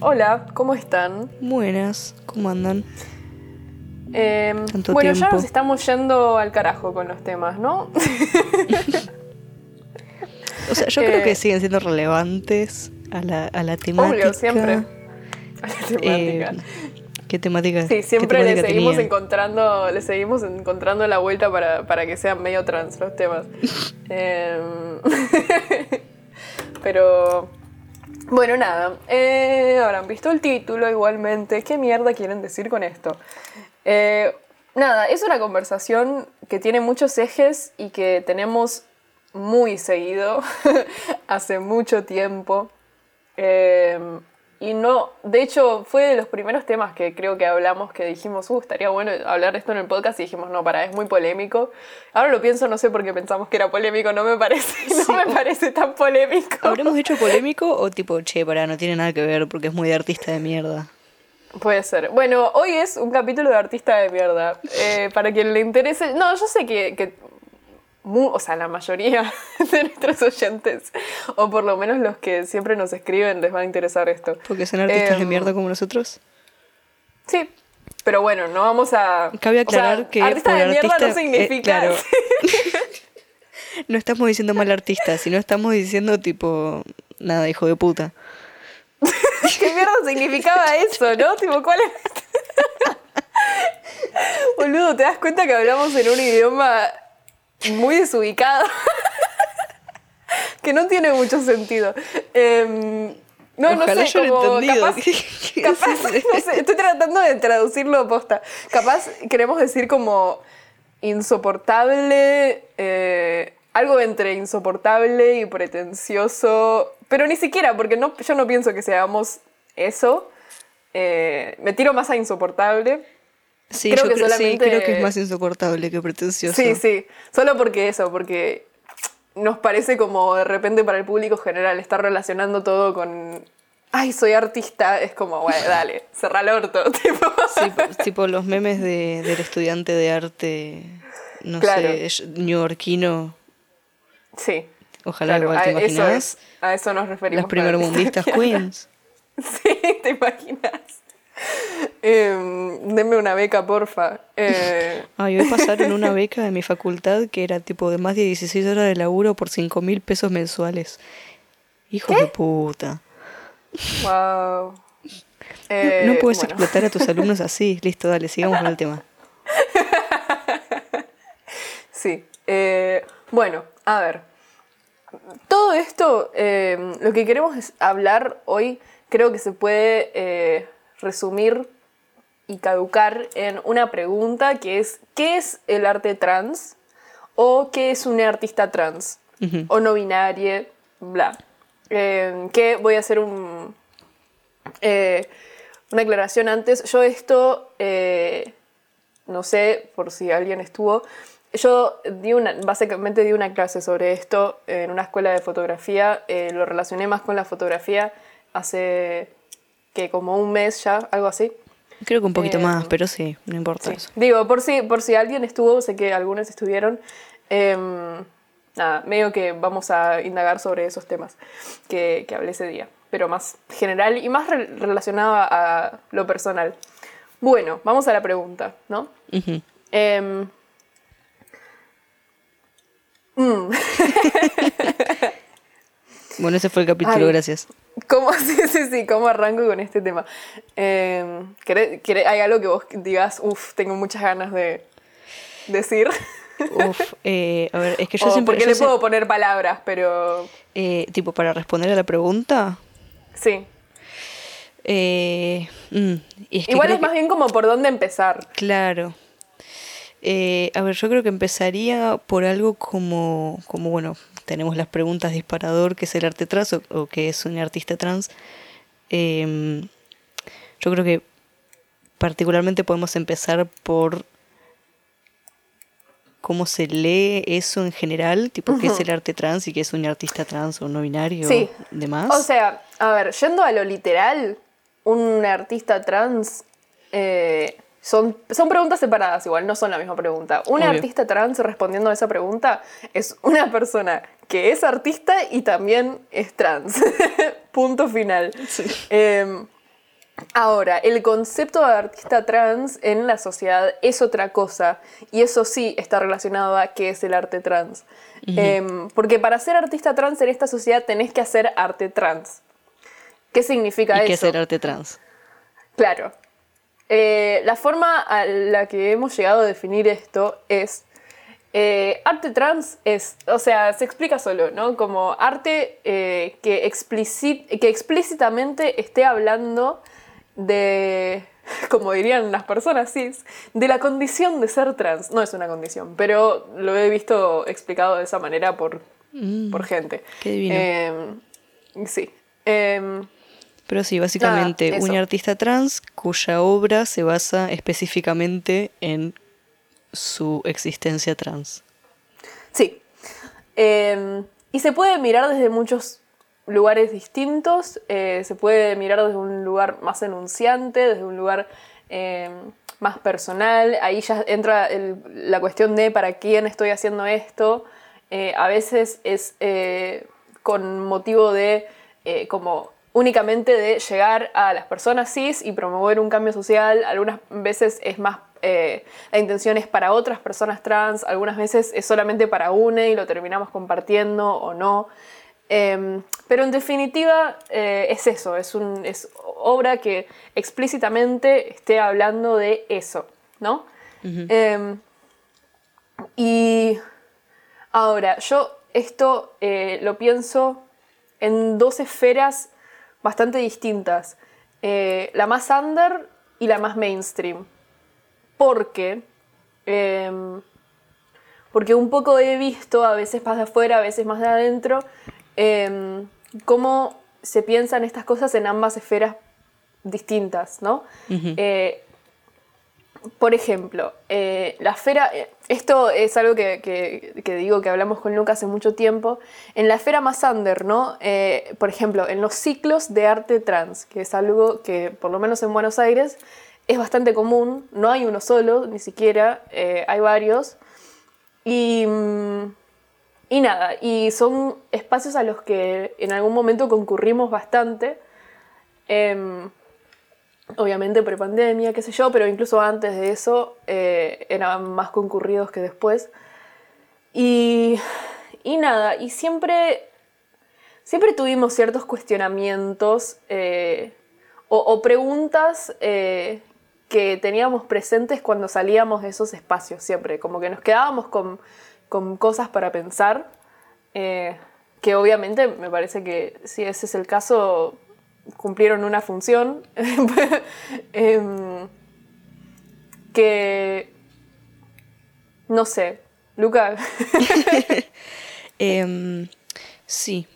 Hola, ¿cómo están? Buenas, ¿cómo andan? Eh, Tanto bueno, ya nos estamos yendo al carajo con los temas, ¿no? O sea, yo creo Eh, que siguen siendo relevantes a la, a la temática. Obvio, siempre. A la Eh, temática. ¿Qué temática? sí, siempre le temática seguimos tenían? encontrando, le seguimos encontrando la vuelta para, para que sean medio trans los temas. Em, Pero bueno, nada. eh, habrán visto el título igualmente. ¿Qué mierda quieren decir con esto? Eh, nada, es una conversación que tiene muchos ejes y que tenemos muy seguido hace mucho tiempo. Eh, y no, de hecho, fue de los primeros temas que creo que hablamos que dijimos, uh, estaría bueno hablar de esto en el podcast y dijimos, no, para, es muy polémico. Ahora lo pienso, no sé por qué pensamos que era polémico, no me parece, no me parece tan polémico. ¿Habremos hecho polémico o tipo, che, pará, no tiene nada que ver porque es muy de artista de mierda? Puede ser. Bueno, hoy es un capítulo de artista de mierda. Eh, para quien le interese. No, yo sé que. que o sea, la mayoría de nuestros oyentes, o por lo menos los que siempre nos escriben, les va a interesar esto. Porque son artistas de Em, mierda como nosotros. Sí. Pero bueno, no vamos a. Cabe o sea, aclarar que Artista por de mierda artista, no significa. eh, claro. No estamos diciendo mal artista, sino estamos diciendo tipo, nada, hijo de puta. ¿Qué mierda significaba eso, no? Tipo, ¿cuál es? Boludo, ¿te das cuenta que hablamos en un idioma muy desubicado? que no tiene mucho sentido. Em, no, Ojalá no sé, yo lo como entendido. capaz, capaz, no sé, estoy tratando de traducirlo posta. Capaz queremos decir como insoportable, eh, algo entre insoportable y pretencioso, pero ni siquiera, porque no, yo no pienso que seamos eso. Eh, me tiro más a insoportable. Sí, Creo yo que creo, sí, solamente- creo que es más insoportable que pretencioso. Sí, sí, solo porque eso, porque nos parece como de repente para el público general estar relacionando todo con, ay, soy artista, es como, bueno, dale, cerra el orto, tipo. Sí, po- tipo los memes de, del estudiante de arte, no Claro. sé, neoyorquino. Sí. Ojalá claro, igual te a eso, imaginas. es, a eso nos referimos. Las primermundistas queens. Sí, te imaginas. Em, denme una beca, porfa. Eh, Ay, hoy pasaron una beca de mi facultad que era tipo de más de 16 horas de laburo por 5 mil pesos mensuales. Hijo de puta. wow. No- Eh, no puedes bueno. explotar a tus alumnos así. Listo, dale, sigamos con el tema. Sí. eh, bueno, a ver. Todo esto, eh, lo que queremos es hablar hoy, creo que se puede eh, resumir y caducar en una pregunta que es, ¿qué es el arte trans? ¿O qué es un artista trans? O no binaria, bla. Eh, que voy a hacer un, eh, una aclaración antes. Yo esto, eh, no sé por si alguien estuvo, yo di una, básicamente di una clase sobre esto en una escuela de fotografía, eh, lo relacioné más con la fotografía hace que como un mes ya, algo así. Creo que un poquito Eh, más, pero sí, no importa Sí. eso. Digo, por si, por si alguien estuvo, sé que algunos estuvieron. em, nada, medio que vamos a indagar sobre esos temas que, que hablé ese día, pero más general y más re- relacionado a lo personal. Bueno, vamos a la pregunta, ¿no? Mm, Bueno, ese fue el capítulo, Ay. gracias. ¿Cómo, sí, sí, sí, ¿cómo arranco con este tema? Em, ¿querés- querés- ¿Hay algo que vos digas, uff, tengo muchas ganas de decir? Uf, eh, a ver, es que yo o siempre... porque yo le se- puedo poner palabras, pero eh, tipo, para responder a la pregunta... sí. eh, mm, y es que Igual es más bien como por dónde empezar. Claro. Eh, a ver, yo creo que empezaría por algo como, como, bueno, tenemos las preguntas disparador, ¿qué es el arte trans o, o qué es un artista trans? Em, yo creo que particularmente podemos empezar por cómo se lee eso en general, tipo qué es el arte trans y qué es un artista trans o no binario, Sí. demás. O sea, a ver, yendo a lo literal, un artista trans eh, son, son preguntas separadas igual, no son la misma pregunta. Un Obvio. artista trans respondiendo a esa pregunta es una persona que es artista y también es trans. Punto final. Em, ahora, el concepto de artista trans en la sociedad es otra cosa y eso sí está relacionado a qué es el arte trans. Em, porque para ser artista trans en esta sociedad tenés que hacer arte trans. ¿Qué significa ¿Y eso? ¿Qué es el arte trans? Claro. Eh, la forma a la que hemos llegado a definir esto es eh, arte trans es, o sea, se explica solo, ¿no? Como arte eh, que, que explícitamente esté hablando de, como dirían las personas cis, de la condición de ser trans. No es una condición, pero lo he visto explicado de esa manera por, mm, por gente. Qué divino. Em, sí. Em, pero sí, básicamente un artista trans cuya obra se basa específicamente en su existencia trans. Sí. Em, y se puede mirar desde muchos lugares distintos, eh, se puede mirar desde un lugar más enunciante, desde un lugar em, más personal, ahí ya entra la cuestión de para quién estoy haciendo esto, eh, a veces es eh, con motivo de como únicamente de llegar a las personas cis y promover un cambio social, algunas veces es más eh, la intención es para otras personas trans, algunas veces es solamente para una y lo terminamos compartiendo o no. Em, pero en definitiva eh, es eso, es, un, es obra que explícitamente esté hablando de eso, ¿no? Em, y ahora, yo esto eh, lo pienso en dos esferas bastante distintas. la más under y la más mainstream porque, em, porque un poco he visto, a veces más de afuera, a veces más de adentro, em, cómo se piensan estas cosas en ambas esferas distintas, ¿no? Eh, por ejemplo, eh, la esfera, eh, esto es algo que, digo que hablamos con Lucas hace mucho tiempo, en la esfera más under, ¿no? por ejemplo, en los ciclos de arte trans, que es algo que por lo menos en Buenos Aires es bastante común, no hay uno solo, ni siquiera, eh, hay varios. Y, mm, y nada, y son espacios a los que en algún momento concurrimos bastante. Em, obviamente pre-pandemia, qué sé yo, pero incluso antes de eso eh, eran más concurridos que después. Y, y nada, y siempre, siempre tuvimos ciertos cuestionamientos eh, o, preguntas que teníamos presentes cuando salíamos de esos espacios siempre, como que nos quedábamos con, cosas para pensar, eh, que obviamente me parece que si ese es el caso, cumplieron una función, em, que, no sé, Luca. Em, sí,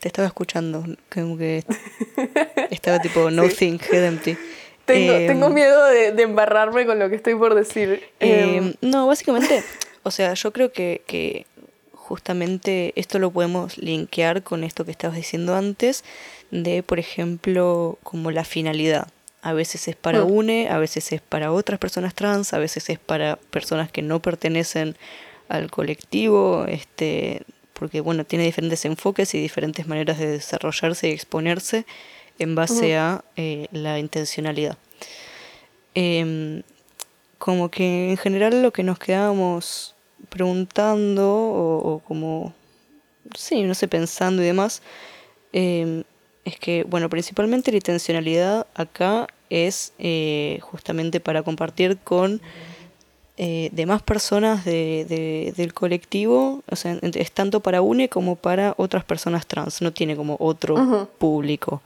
te estaba escuchando, como que estaba tipo no think, head empty. Tengo, em, miedo de, embarrarme con lo que estoy por decir. Em, em, no, básicamente, o sea, yo creo que, justamente esto lo podemos linkear con esto que estabas diciendo antes, de, por ejemplo, como la finalidad. A veces es para mm. UNE, a veces es para otras personas trans, a veces es para personas que no pertenecen al colectivo, este, porque bueno, tiene diferentes enfoques y diferentes maneras de desarrollarse y exponerse en base a eh, la intencionalidad. Em, como que en general lo que nos quedábamos preguntando o, como, sí, no sé, pensando y demás, em, es que, bueno, principalmente la intencionalidad acá es eh, justamente para compartir con eh, demás personas de, del colectivo, o sea, es tanto para UNE como para otras personas trans, no tiene como otro público.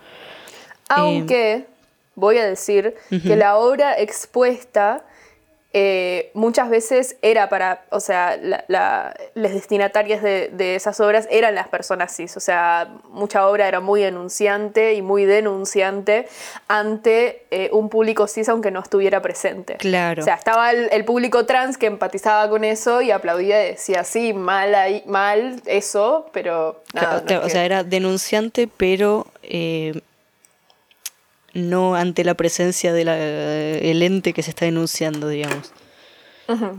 Aunque voy a decir que la obra expuesta eh, muchas veces era para, o sea, las destinatarias de, esas obras eran las personas cis, o sea, mucha obra era muy enunciante y muy denunciante ante eh, un público cis aunque no estuviera presente. Claro. O sea, estaba el, público trans que empatizaba con eso y aplaudía y decía, sí, mal, ahí, mal eso, pero... o sea, era denunciante, pero... Eh, no ante la presencia del ente que se está denunciando, digamos.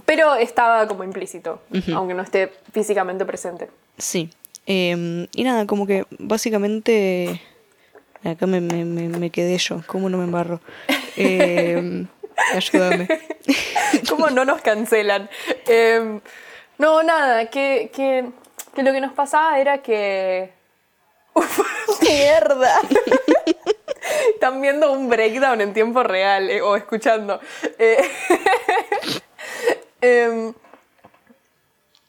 Pero estaba como implícito, aunque no esté físicamente presente. Sí. Em, y nada, como que básicamente... Acá me, me, me, quedé yo, ¿cómo no me embarro? Em, ayúdame. ¿Cómo no nos cancelan? Em, no, nada, que, que, que lo que nos pasaba era que... Uf, mierda. Están viendo un breakdown en tiempo real eh, o escuchando. Eh, em,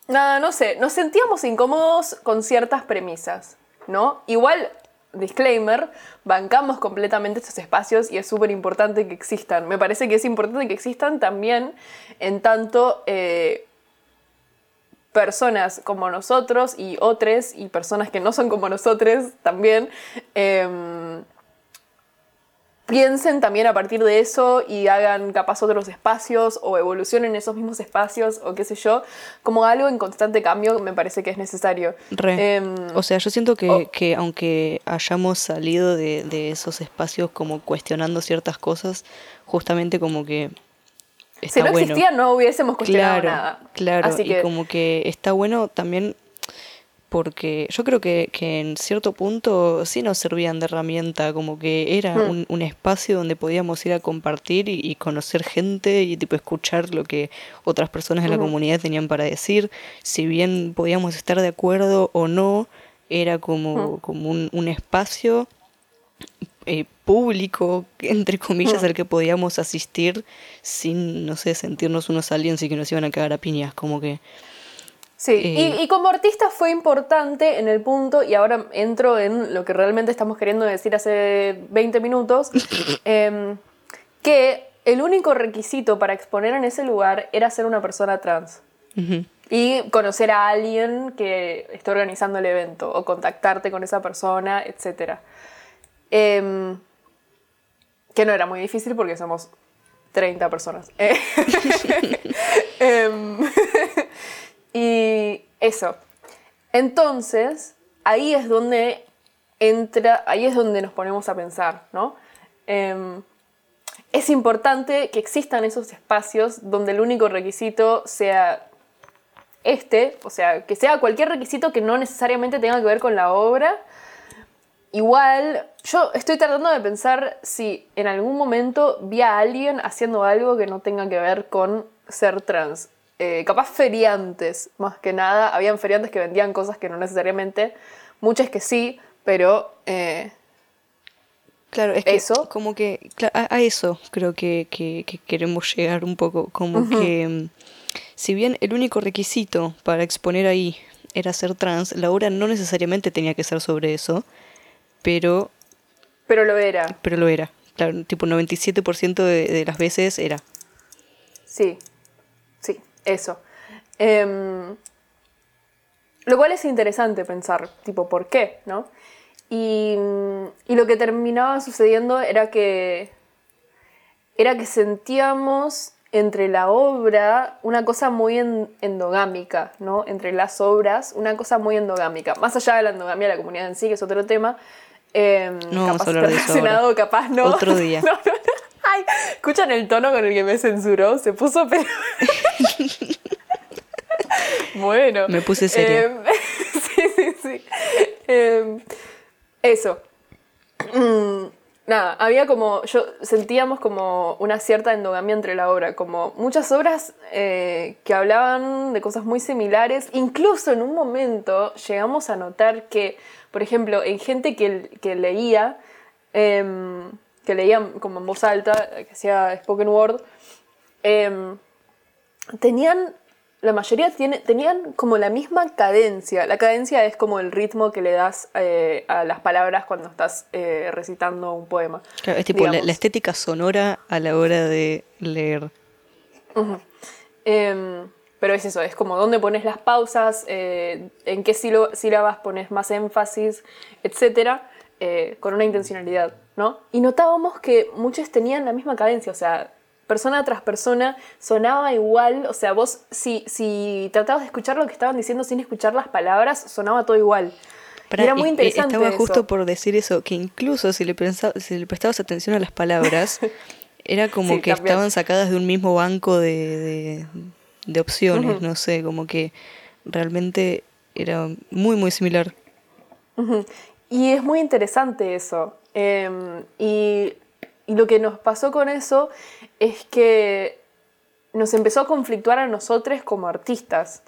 nada, no sé, nos sentíamos incómodos con ciertas premisas, ¿no? Igual, disclaimer, bancamos completamente estos espacios y es súper importante que existan. Me parece que es importante que existan también en tanto eh, personas como nosotros y otros y personas que no son como nosotros también. Em, piensen también a partir de eso y hagan capaz otros espacios o evolucionen esos mismos espacios o qué sé yo, como algo en constante cambio me parece que es necesario. Em, o sea, yo siento que, aunque hayamos salido de, esos espacios como cuestionando ciertas cosas, justamente como que... Está si no existía no hubiésemos cuestionado nada. Claro, y como que está bueno también porque yo creo que, en cierto punto sí nos servían de herramienta, como que era hmm. un, espacio donde podíamos ir a compartir y, conocer gente y tipo escuchar lo que otras personas en la comunidad tenían para decir, si bien podíamos estar de acuerdo o no, era como, hmm. como un, espacio eh, público, entre comillas, hmm. al que podíamos asistir sin, no sé, sentirnos unos aliens y que nos iban a cagar a piñas, como que... Sí, y, y, como artista fue importante en el punto, y ahora entro en lo que realmente estamos queriendo decir hace 20 minutos, em, que el único requisito para exponer en ese lugar era ser una persona trans. Y conocer a alguien que esté organizando el evento, o contactarte con esa persona, etc. Em, que no era muy difícil porque somos 30 personas. Em, y eso. Entonces, ahí es donde entra, ahí es donde nos ponemos a pensar, ¿no? Em, es importante que existan esos espacios donde el único requisito sea este, o sea, que sea cualquier requisito que no necesariamente tenga que ver con la obra. Igual, yo estoy tratando de pensar si en algún momento vi a alguien haciendo algo que no tenga que ver con ser trans. Eh, capaz feriantes, más que nada. Habían feriantes que vendían cosas que no necesariamente, muchas que sí, pero... Eh, claro, es que eso. como que a, eso creo que, queremos llegar un poco, como que mm, si bien el único requisito para exponer ahí era ser trans, la obra no necesariamente tenía que ser sobre eso, pero... Pero lo era. Pero lo era. Claro, tipo 97% de, de las veces era. Sí. Eso. Em, lo cual es interesante pensar, tipo, ¿por qué? ¿no? Y, lo que terminaba sucediendo era que, era que sentíamos entre la obra una cosa muy endogámica, ¿no? Entre las obras, una cosa muy endogámica. Más allá de la endogamia de la comunidad en sí, que es otro tema. Eh, no capaz relacionado, capaz no. Otro día. Ay, ¿escuchan el tono con el que me censuró? Se puso pero... bueno. Me puse seria. Em, sí, sí, sí. Em, eso. Mm, nada, había como, yo sentíamos como una cierta endogamia entre la obra, como muchas obras eh, que hablaban de cosas muy similares, incluso en un momento llegamos a notar que, por ejemplo, en gente que, que leía, em, que leían como en voz alta, que hacía spoken word, em, tenían, la mayoría tiene, tenían como la misma cadencia. La cadencia es como el ritmo que le das eh, a las palabras cuando estás eh, recitando un poema. es tipo la, estética sonora a la hora de leer. Em, pero es eso, es como dónde pones las pausas, eh, en qué sílabas pones más énfasis, etcétera, con una intencionalidad. ¿No? Y notábamos que muchos tenían la misma cadencia, o sea, persona tras persona sonaba igual, o sea, vos si, si tratabas de escuchar lo que estaban diciendo sin escuchar las palabras, sonaba todo igual. era muy interesante. Estaba justo por decir eso, que incluso si le, si le prestabas atención a las palabras, era como que estaban sacadas de un mismo banco de, de, opciones, no sé, como que realmente era muy, muy similar. Y es muy interesante eso. Em, y, y lo que nos pasó con eso es que nos empezó a conflictuar a nosotros como artistas.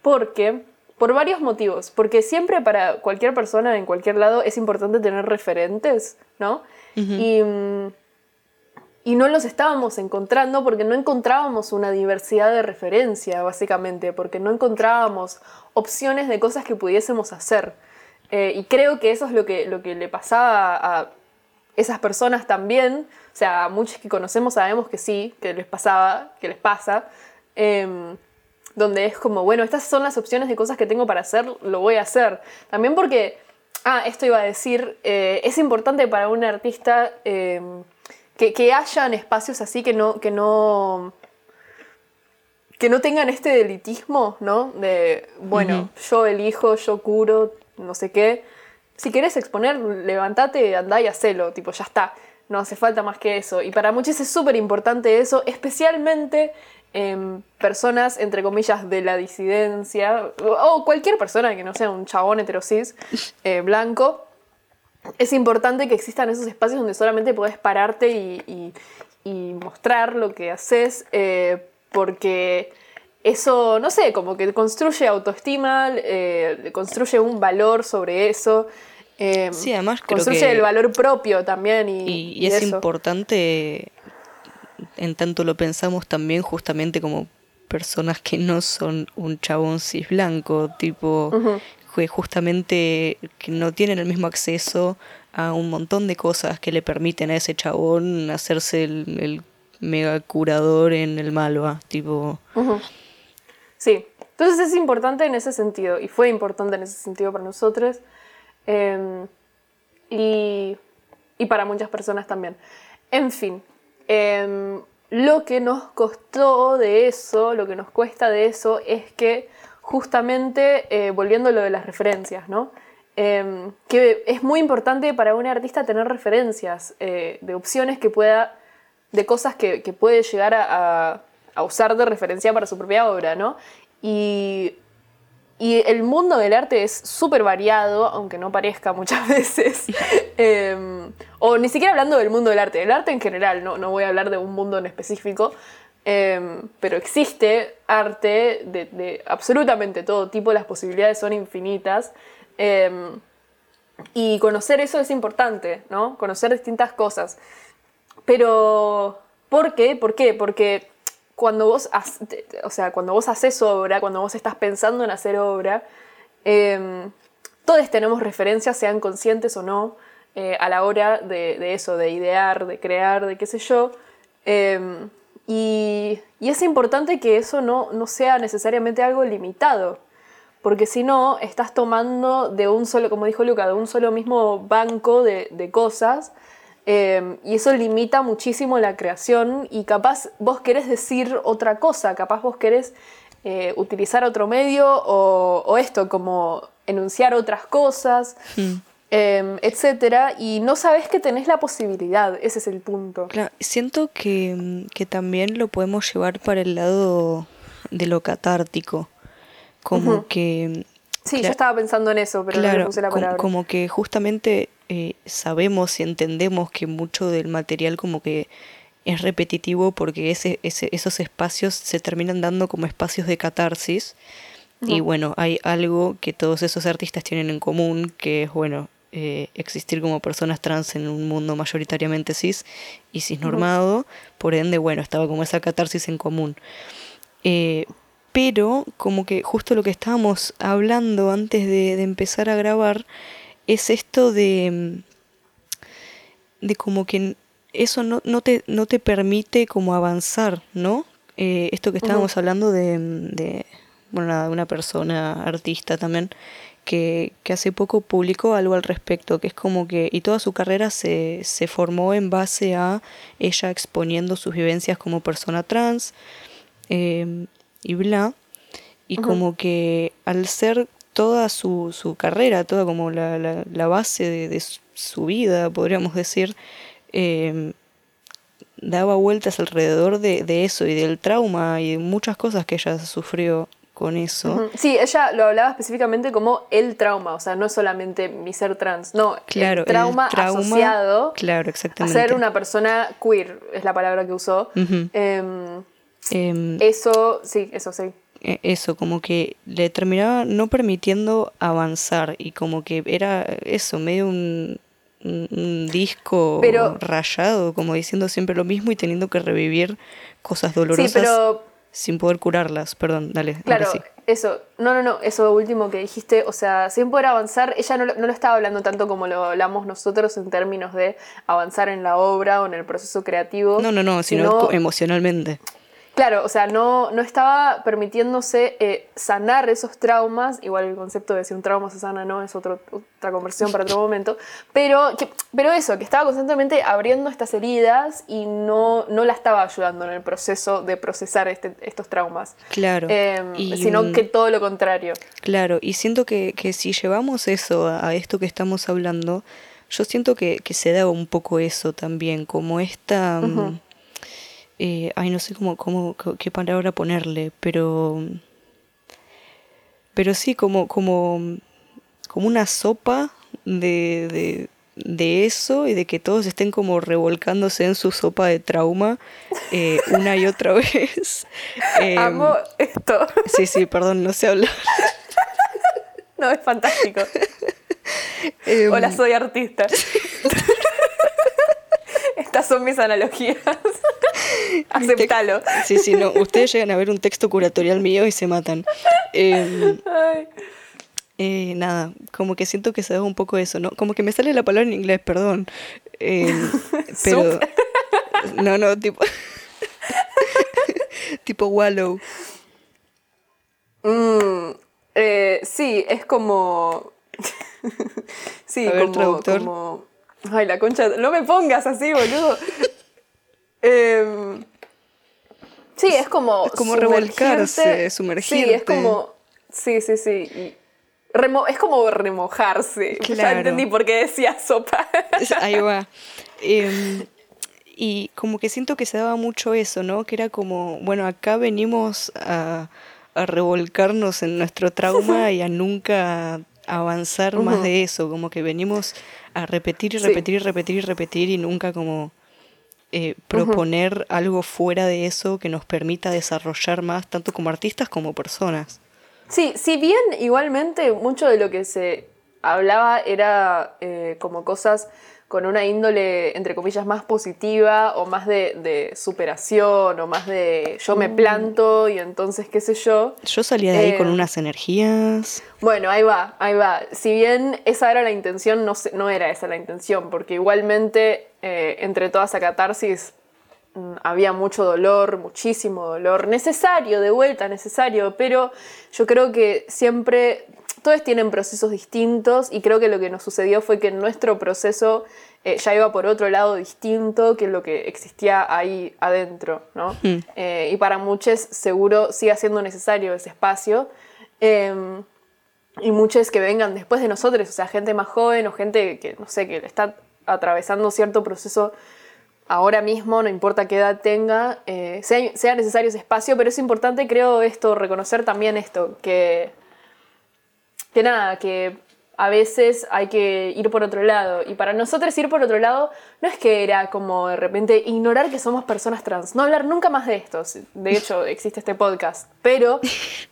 Porque, por varios motivos. Porque siempre para cualquier persona en cualquier lado es importante tener referentes, ¿no? Y y no los estábamos encontrando porque no encontrábamos una diversidad de referencia, básicamente, porque no encontrábamos opciones de cosas que pudiésemos hacer. Eh, y creo que eso es lo que, lo que le pasaba a esas personas también. O sea, muchos que conocemos sabemos que sí, que les pasaba, que les pasa. Em, donde es como, bueno, estas son las opciones de cosas que tengo para hacer, lo voy a hacer. También porque, ah, esto iba a decir, eh, es importante para un artista em, que, que hayan espacios así que no, que no, que no tengan este delitismo, ¿no? De, bueno, yo elijo, yo curo, no sé qué. Si querés exponer, levántate, andá y hacelo, tipo, ya está. No hace falta más que eso. Y para muchos es súper importante eso, especialmente en personas, entre comillas, de la disidencia, o cualquier persona que no sea un chabón heterosis eh, blanco, es importante que existan esos espacios donde solamente puedes pararte y, mostrar lo que haces, eh, porque eso, no sé, como que construye autoestima, eh, construye un valor sobre eso. Eh, sí, además construye el valor propio también. Y, y es importante, en tanto lo pensamos también justamente como personas que no son un chabón cis blanco, tipo, justamente que no tienen el mismo acceso a un montón de cosas que le permiten a ese chabón hacerse el, mega curador en el Malva, tipo... Sí, entonces es importante en ese sentido, y fue importante en ese sentido para nosotros, em, y, para muchas personas también. En fin, em, lo que nos costó de eso, lo que nos cuesta de eso, es que justamente, eh, volviendo a lo de las referencias, ¿no? Em, que es muy importante para un artista tener referencias eh, de opciones que pueda, de cosas que, puede llegar a, usar de referencia para su propia obra, ¿no? Y, el mundo del arte es súper variado, aunque no parezca muchas veces. Em, o ni siquiera hablando del mundo del arte, del arte en general, no, no voy a hablar de un mundo en específico, Em, pero existe arte de, absolutamente todo tipo, las posibilidades son infinitas. Em, y conocer eso es importante, ¿no? Conocer distintas cosas. Pero, ¿por qué? ¿Por qué? Porque cuando vos, o sea, cuando vos haces obra, cuando vos estás pensando en hacer obra, em, todos tenemos referencias, sean conscientes o no, eh, a la hora de, eso, de idear, de crear, de qué sé yo. Y, es importante que eso no, sea necesariamente algo limitado, porque si no, estás tomando de un solo, como dijo Luca, de un solo mismo banco de, cosas, em, y eso limita muchísimo la creación y capaz vos querés decir otra cosa, capaz vos querés eh, utilizar otro medio o, esto, como enunciar otras cosas. Hmm. Em, etcétera, y no sabes que tenés la posibilidad, ese es el punto. Claro, siento que, también lo podemos llevar para el lado de lo catártico, como que... Sí, yo estaba pensando en eso, pero no puse la palabra. Como, que justamente eh, sabemos y entendemos que mucho del material como que es repetitivo porque ese, esos espacios se terminan dando como espacios de catarsis. Y bueno, hay algo que todos esos artistas tienen en común, que es, bueno, eh, existir como personas trans en un mundo mayoritariamente cis y cisnormado, por ende, bueno, estaba como esa catarsis en común. Eh, pero como que justo lo que estábamos hablando antes de, empezar a grabar es esto de, de como que eso no, no, te, no te permite como avanzar, ¿no? Eh, esto que estábamos hablando de, de bueno, de una persona artista también que, hace poco publicó algo al respecto, que es como que, y toda su carrera se, se formó en base a ella exponiendo sus vivencias como persona trans em, y bla, y como que al ser toda su, su carrera, toda como la, la, base de, su vida, podríamos decir, em, daba vueltas alrededor de, de, eso y del trauma y de muchas cosas que ella sufrió con eso. Sí, ella lo hablaba específicamente como el trauma, o sea, no solamente mi ser trans, no, Claro, el trauma, asociado Claro, a exactamente. ser una persona queer, es la palabra que usó. Em, Em, eso, sí, eso sí. Eh, eso, como que le terminaba no permitiendo avanzar y como que era eso, medio un, un- disco Pero- rayado, como diciendo siempre lo mismo y teniendo que revivir cosas Sí, dolorosas pero sin poder curarlas. Perdón, dale. Claro, sí. eso, no, no, no, eso último que dijiste, o sea, sin poder avanzar, ella no, lo- no lo estaba hablando tanto como lo hablamos nosotros en términos de avanzar en la obra o en el proceso creativo. No, no, no, sino emocionalmente. Claro, o sea, no, no estaba permitiéndose eh, sanar esos traumas, igual el concepto de si un trauma se sana no es otro, otra conversión para otro momento, pero, que, pero eso, que estaba constantemente abriendo estas heridas y no, no la estaba ayudando en el proceso de procesar este- estos traumas, Claro. Em, y, sino mm, que todo lo contrario. Claro, y siento que, que si llevamos eso a, a esto que estamos hablando, yo siento que, que se da un poco eso también, como esta... mm. Eh, ay, no sé cómo, cómo, qué palabra ponerle, pero... Pero sí, como, como, como una sopa de, de, de eso y de que todos estén como revolcándose en su sopa de trauma eh, una y otra vez. Em, Amo esto. Sí, sí, perdón, no sé hablar. No, es fantástico. Em, Hola, soy artista. Estas son mis analogías. Aceptalo. Sí, sí, no. Ustedes llegan a ver un texto curatorial mío y se matan. Ay. eh, nada, como que siento que se da un poco eso, ¿no? Como que me sale la palabra en inglés, perdón. Em, pero. No, no, tipo. tipo wallow. Mm, eh, sí, es como. sí, A ver, como, traductor. como- Ay, la concha. No me pongas así, boludo. Em, sí, es como. Es como sumergirte. revolcarse, Sí, es sumergirte. como. Sí, sí, sí. remo- es como remojarse. Ya Claro. entendí por qué decía sopa. Ahí va. Em, y como que siento que se daba mucho eso, ¿no? Que era como, bueno, acá venimos a, a revolcarnos en nuestro trauma y a nunca avanzar más de eso, como que venimos a repetir y Sí. repetir y repetir y repetir y nunca como eh, proponer algo fuera de eso que nos permita desarrollar más, tanto como artistas como personas. Sí, si bien igualmente mucho de lo que se hablaba era eh, como cosas con una índole, entre comillas, más positiva o más de, de superación o más de yo Mm. me planto y entonces qué sé yo. Yo salía de ahí con Eh, unas energías. Bueno, ahí va, ahí va. Si bien esa era la intención, no, no era esa la intención, porque igualmente eh, entre toda esa catarsis mm, había mucho dolor, muchísimo dolor, necesario, de vuelta, necesario, pero yo creo que siempre, todos tienen procesos distintos y creo que lo que nos sucedió fue que nuestro proceso eh, ya iba por otro lado distinto que lo que existía ahí adentro, ¿no? Eh, y para muchos seguro sigue siendo necesario ese espacio. Em, y muchos que vengan después de nosotros, o sea, gente más joven o gente que, no sé, que está atravesando cierto proceso ahora mismo, no importa qué edad tenga, eh, sea, sea necesario ese espacio, pero es importante, creo, esto, reconocer también esto, que, que nada, que a veces hay que ir por otro lado. Y para nosotros ir por otro lado no es que era como de repente ignorar que somos personas trans, no hablar nunca más de esto. De hecho, existe este podcast. Pero,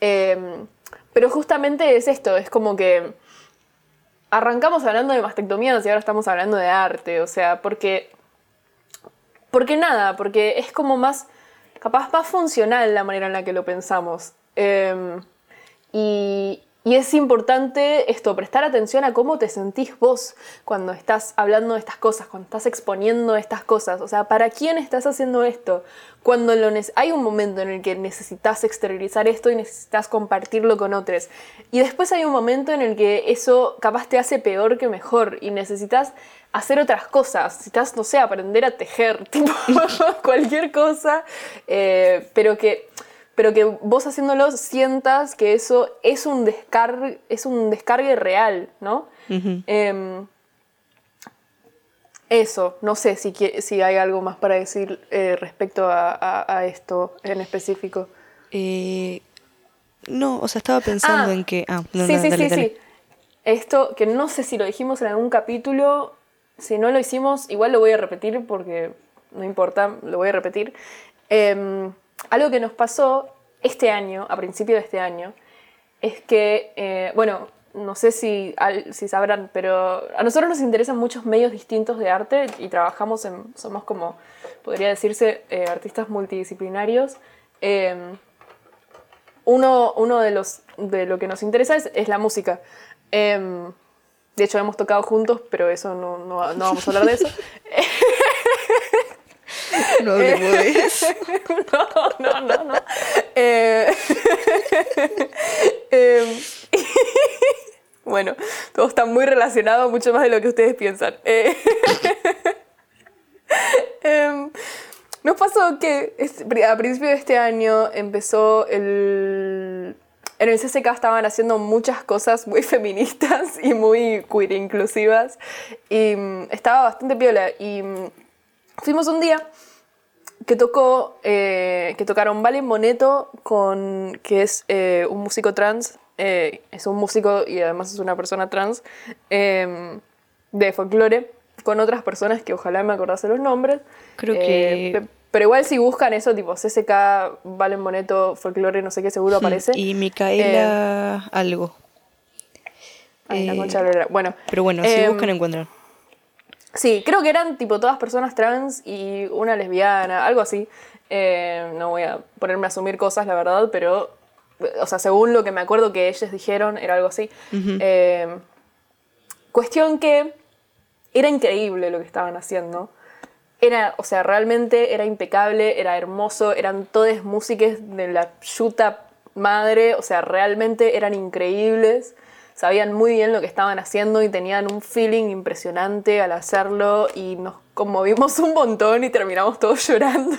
eh, pero justamente es esto, es como que arrancamos hablando de mastectomías y ahora estamos hablando de arte. O sea, porque... Porque nada, porque es como más, capaz más funcional la manera en la que lo pensamos. Eh, y, y es importante esto, prestar atención a cómo te sentís vos cuando estás hablando de estas cosas, cuando estás exponiendo estas cosas. O sea, ¿para quién estás haciendo esto? Cuando lo hay un momento en el que necesitas exteriorizar esto y necesitas compartirlo con otros. Y después hay un momento en el que eso capaz te hace peor que mejor y necesitas hacer otras cosas. Necesitas, no sé, aprender a tejer, tipo, cualquier cosa, eh, pero que pero que vos haciéndolo sientas que eso es un descargue, es un descargue real, ¿no? Em, eso, no sé si, si hay algo más para decir eh, respecto a, a- a esto en específico. Eh, no, o sea, estaba pensando Ah, en que. Ah, no, sí, no, sí, dale, sí, dale. sí. Esto, que no sé si lo dijimos en algún capítulo, si no lo hicimos, igual lo voy a repetir porque no importa, lo voy a repetir. Em, algo que nos pasó este año, a principio de este año, es que, eh, bueno, no sé si, si sabrán, pero a nosotros nos interesan muchos medios distintos de arte y trabajamos en, somos como, podría decirse, eh, artistas multidisciplinarios. Em, uno, uno de los de lo que nos interesa es, es la música. De hecho, hemos tocado juntos, pero eso no, no, no vamos a hablar de eso. No hablemos de eso. no, no, no, no. Eh, em, bueno, todo está muy relacionado, mucho más de lo que ustedes piensan. Eh, em, nos pasó que a principios de este año empezó el... En el CCK estaban haciendo muchas cosas muy feministas y muy queer inclusivas y mm, estaba bastante piola y mm, fuimos un día que tocó eh, que tocaron Valen Moneto con que es eh, un músico trans eh, es un músico y además es una persona trans eh, de folclore con otras personas que ojalá me acordase los nombres Creo Eh, que- pe- pero igual si buscan eso tipo CSK Valen Moneto folclore no sé qué seguro aparece Y Micaela algo. Ay, la eh, concha de la lora. bueno Pero bueno, si em, buscan encuentran. Sí, creo que eran tipo todas personas trans y una lesbiana, algo así. Eh, no voy a ponerme a asumir cosas, la verdad, pero, o sea, según lo que me acuerdo que ellos dijeron, era algo así. Eh, cuestión que era increíble lo que estaban haciendo. Era, o sea, realmente era impecable, era hermoso, eran todas músicas de la yuta madre, o sea, realmente eran increíbles. Sabían muy bien lo que estaban haciendo y tenían un feeling impresionante al hacerlo y nos conmovimos un montón y terminamos todos llorando.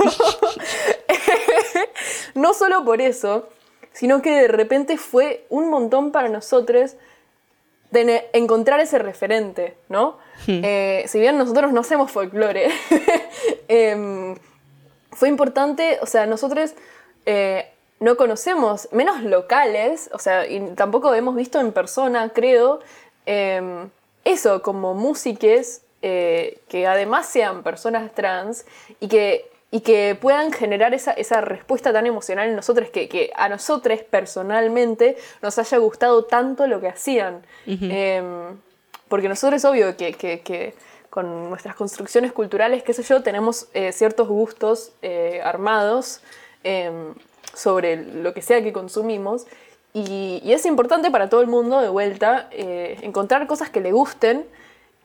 no solo por eso, sino que de repente fue un montón para nosotros de encontrar ese referente, ¿no? Eh, si bien nosotros no hacemos folclore, em, fue importante, o sea, nosotros eh, no conocemos, menos locales, o sea, y tampoco hemos visto en persona, creo, em, eso, como músiques eh, que además sean personas trans y que, y que puedan generar esa, esa respuesta tan emocional en nosotros, que, que a nosotros personalmente nos haya gustado tanto lo que hacían. Em, porque nosotros es obvio que, que- que con nuestras construcciones culturales, qué sé yo, tenemos eh, ciertos gustos eh, armados em, sobre lo que sea que consumimos. Y, y es importante para todo el mundo, de vuelta, eh, encontrar cosas que le gusten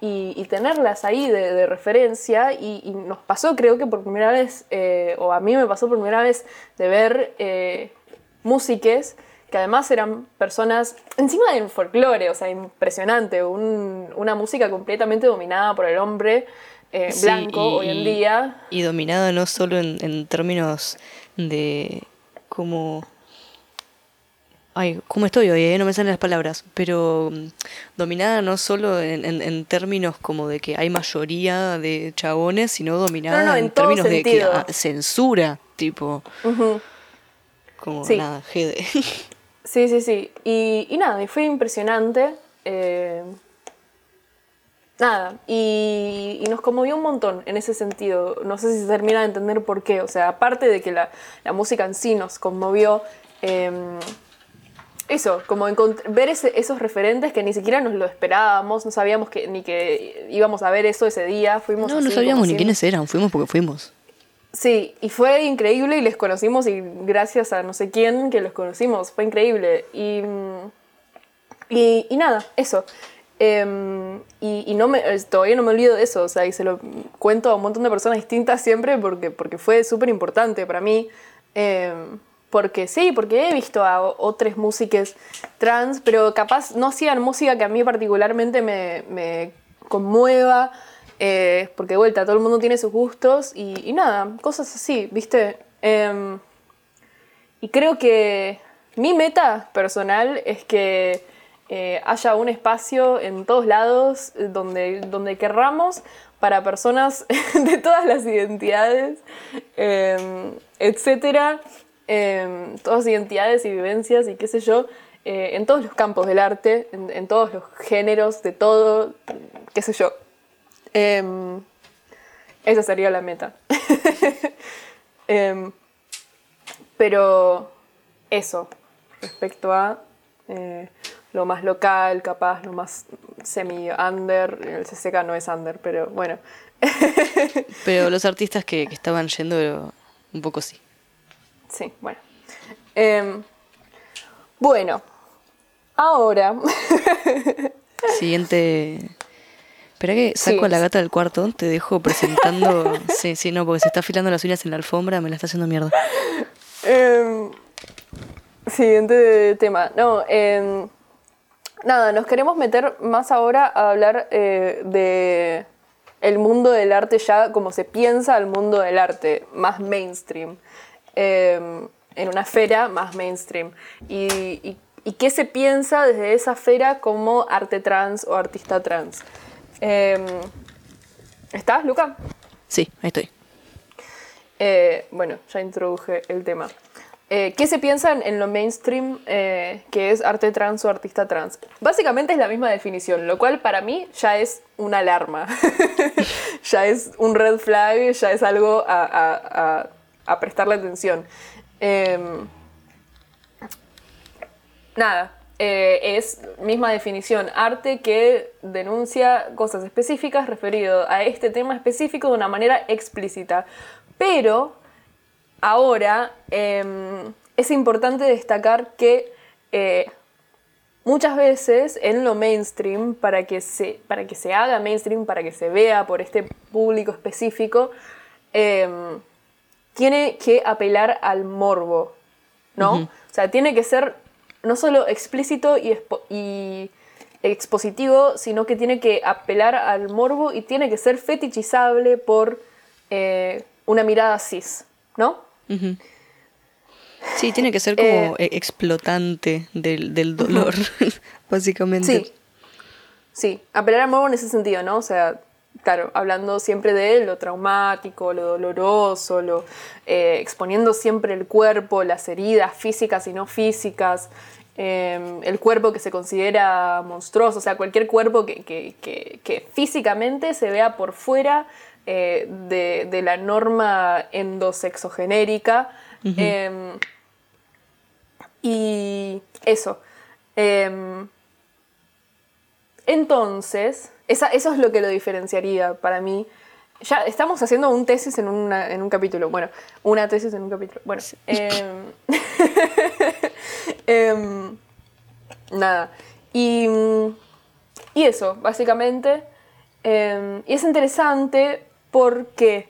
y, y tenerlas ahí de, de referencia. Y, y nos pasó, creo que por primera vez, eh, o a mí me pasó por primera vez, de ver eh, músiques que además eran personas encima del folclore, o sea, impresionante, un- una música completamente dominada por el hombre eh, Sí, blanco y- hoy en día. Y dominada no solo en, en términos de como... Ay, ¿cómo estoy hoy? eh? No me salen las palabras. Pero mm, dominada no solo en, en- en términos como de que hay mayoría de chabones, sino dominada No, no, en, términos de que ah, censura, tipo, como Sí. nada, GD. Sí, sí, sí. Y, y nada, y fue impresionante. eh, nada, y, y nos conmovió un montón en ese sentido. No sé si se termina de entender por qué. O sea, aparte de que la, la música en sí nos conmovió, eh, eso, como ver ese- esos referentes que ni siquiera nos lo esperábamos, no sabíamos que, ni que íbamos a ver eso ese día. Fuimos No, no así sabíamos como ni quiénes eran, fuimos porque fuimos. Sí, y fue increíble y les conocimos y gracias a no sé quién que los conocimos, fue increíble. Y, y, y nada, eso. Em, y no me, todavía no me olvido de eso, o sea, y se lo cuento a un montón de personas distintas siempre porque, porque fue súper importante para mí. Em, porque sí, porque he visto a otras músicas trans, pero capaz no hacían música que a mí particularmente me, conmueva, eh, porque de vuelta todo el mundo tiene sus gustos y, y nada, cosas así, ¿viste? Em, y creo que mi meta personal es que eh, haya un espacio en todos lados eh, donde, donde querramos para personas de todas las identidades, eh, etcétera, em, todas identidades y vivencias y qué sé yo, eh, en todos los campos del arte, en, todos los géneros, de todo, qué sé yo. Em, esa sería la meta. Em, pero eso, respecto a eh, lo más local, capaz, lo más semi-under, el CCK no es under, pero bueno. pero los artistas que, estaban yendo, un poco sí. Sí, bueno. Em, bueno, ahora. Siguiente. Espera que saco a la gata del cuarto, te dejo presentando. sí, sí, no, porque se está afilando las uñas en la alfombra, me la está haciendo mierda. Em, siguiente tema. No, eh, nada, nos queremos meter más ahora a hablar eh, de el mundo del arte ya como se piensa el mundo del arte, más mainstream. Em, en una esfera más mainstream. Y, qué se piensa desde esa esfera como arte trans o artista trans. Em, ¿Estás, Luca? Sí, ahí estoy. Eh, bueno, ya introduje el tema. Eh, ¿Qué se piensa en, lo mainstream eh, que es arte trans o artista trans? Básicamente es la misma definición, lo cual para mí ya es una alarma, ya es un red flag, ya es algo a, prestarle atención. Em, nada, es misma definición, arte que denuncia cosas específicas referido a este tema específico de una manera explícita. Pero Ahora, em, es importante destacar que eh, muchas veces en lo mainstream, para que, se, para que se haga mainstream, para que se vea por este público específico, em, tiene que apelar al morbo, ¿no? O sea, tiene que ser no solo explícito y, expositivo, sino que tiene que apelar al morbo y tiene que ser fetichizable por eh, una mirada cis, ¿no? Sí, tiene que ser como eh, e-, explotante del, dolor, básicamente. Sí. Sí, apelar al morbo en ese sentido, ¿no? O sea, claro, hablando siempre de lo traumático, lo doloroso, lo, eh, exponiendo siempre el cuerpo, las heridas físicas y no físicas, em, el cuerpo que se considera monstruoso, o sea, cualquier cuerpo que, que físicamente se vea por fuera eh, de, la norma endosexogenérica. Em, y eso. Em, entonces, eso es lo que lo diferenciaría para mí. Ya estamos haciendo un tesis en, un capítulo. Bueno, una tesis en un capítulo. Bueno. Em, nada. Y, y, eso, básicamente. y es interesante porque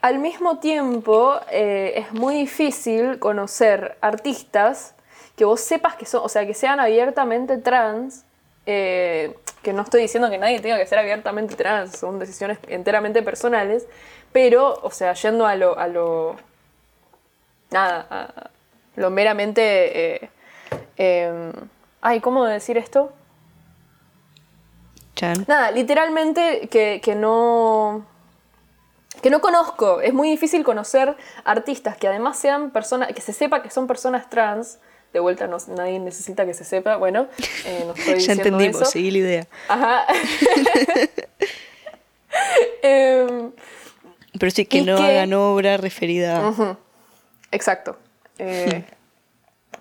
al mismo tiempo eh, es muy difícil conocer artistas que vos sepas que son, o sea, que sean abiertamente trans, eh, que no estoy diciendo que nadie tenga que ser abiertamente trans, son decisiones enteramente personales, pero, o sea, yendo a lo, a lo nada, a lo meramente, eh, ay, ¿cómo decir esto? Nada, literalmente que no que no conozco. Es muy difícil conocer artistas que además sean personas, que se sepa que son personas trans. De vuelta, no, nadie necesita que se sepa. Bueno, eh, no estoy ya entendimos, seguí la idea. Ajá. Em, Pero sí, que no hagan obra referida a... Exacto. Eh,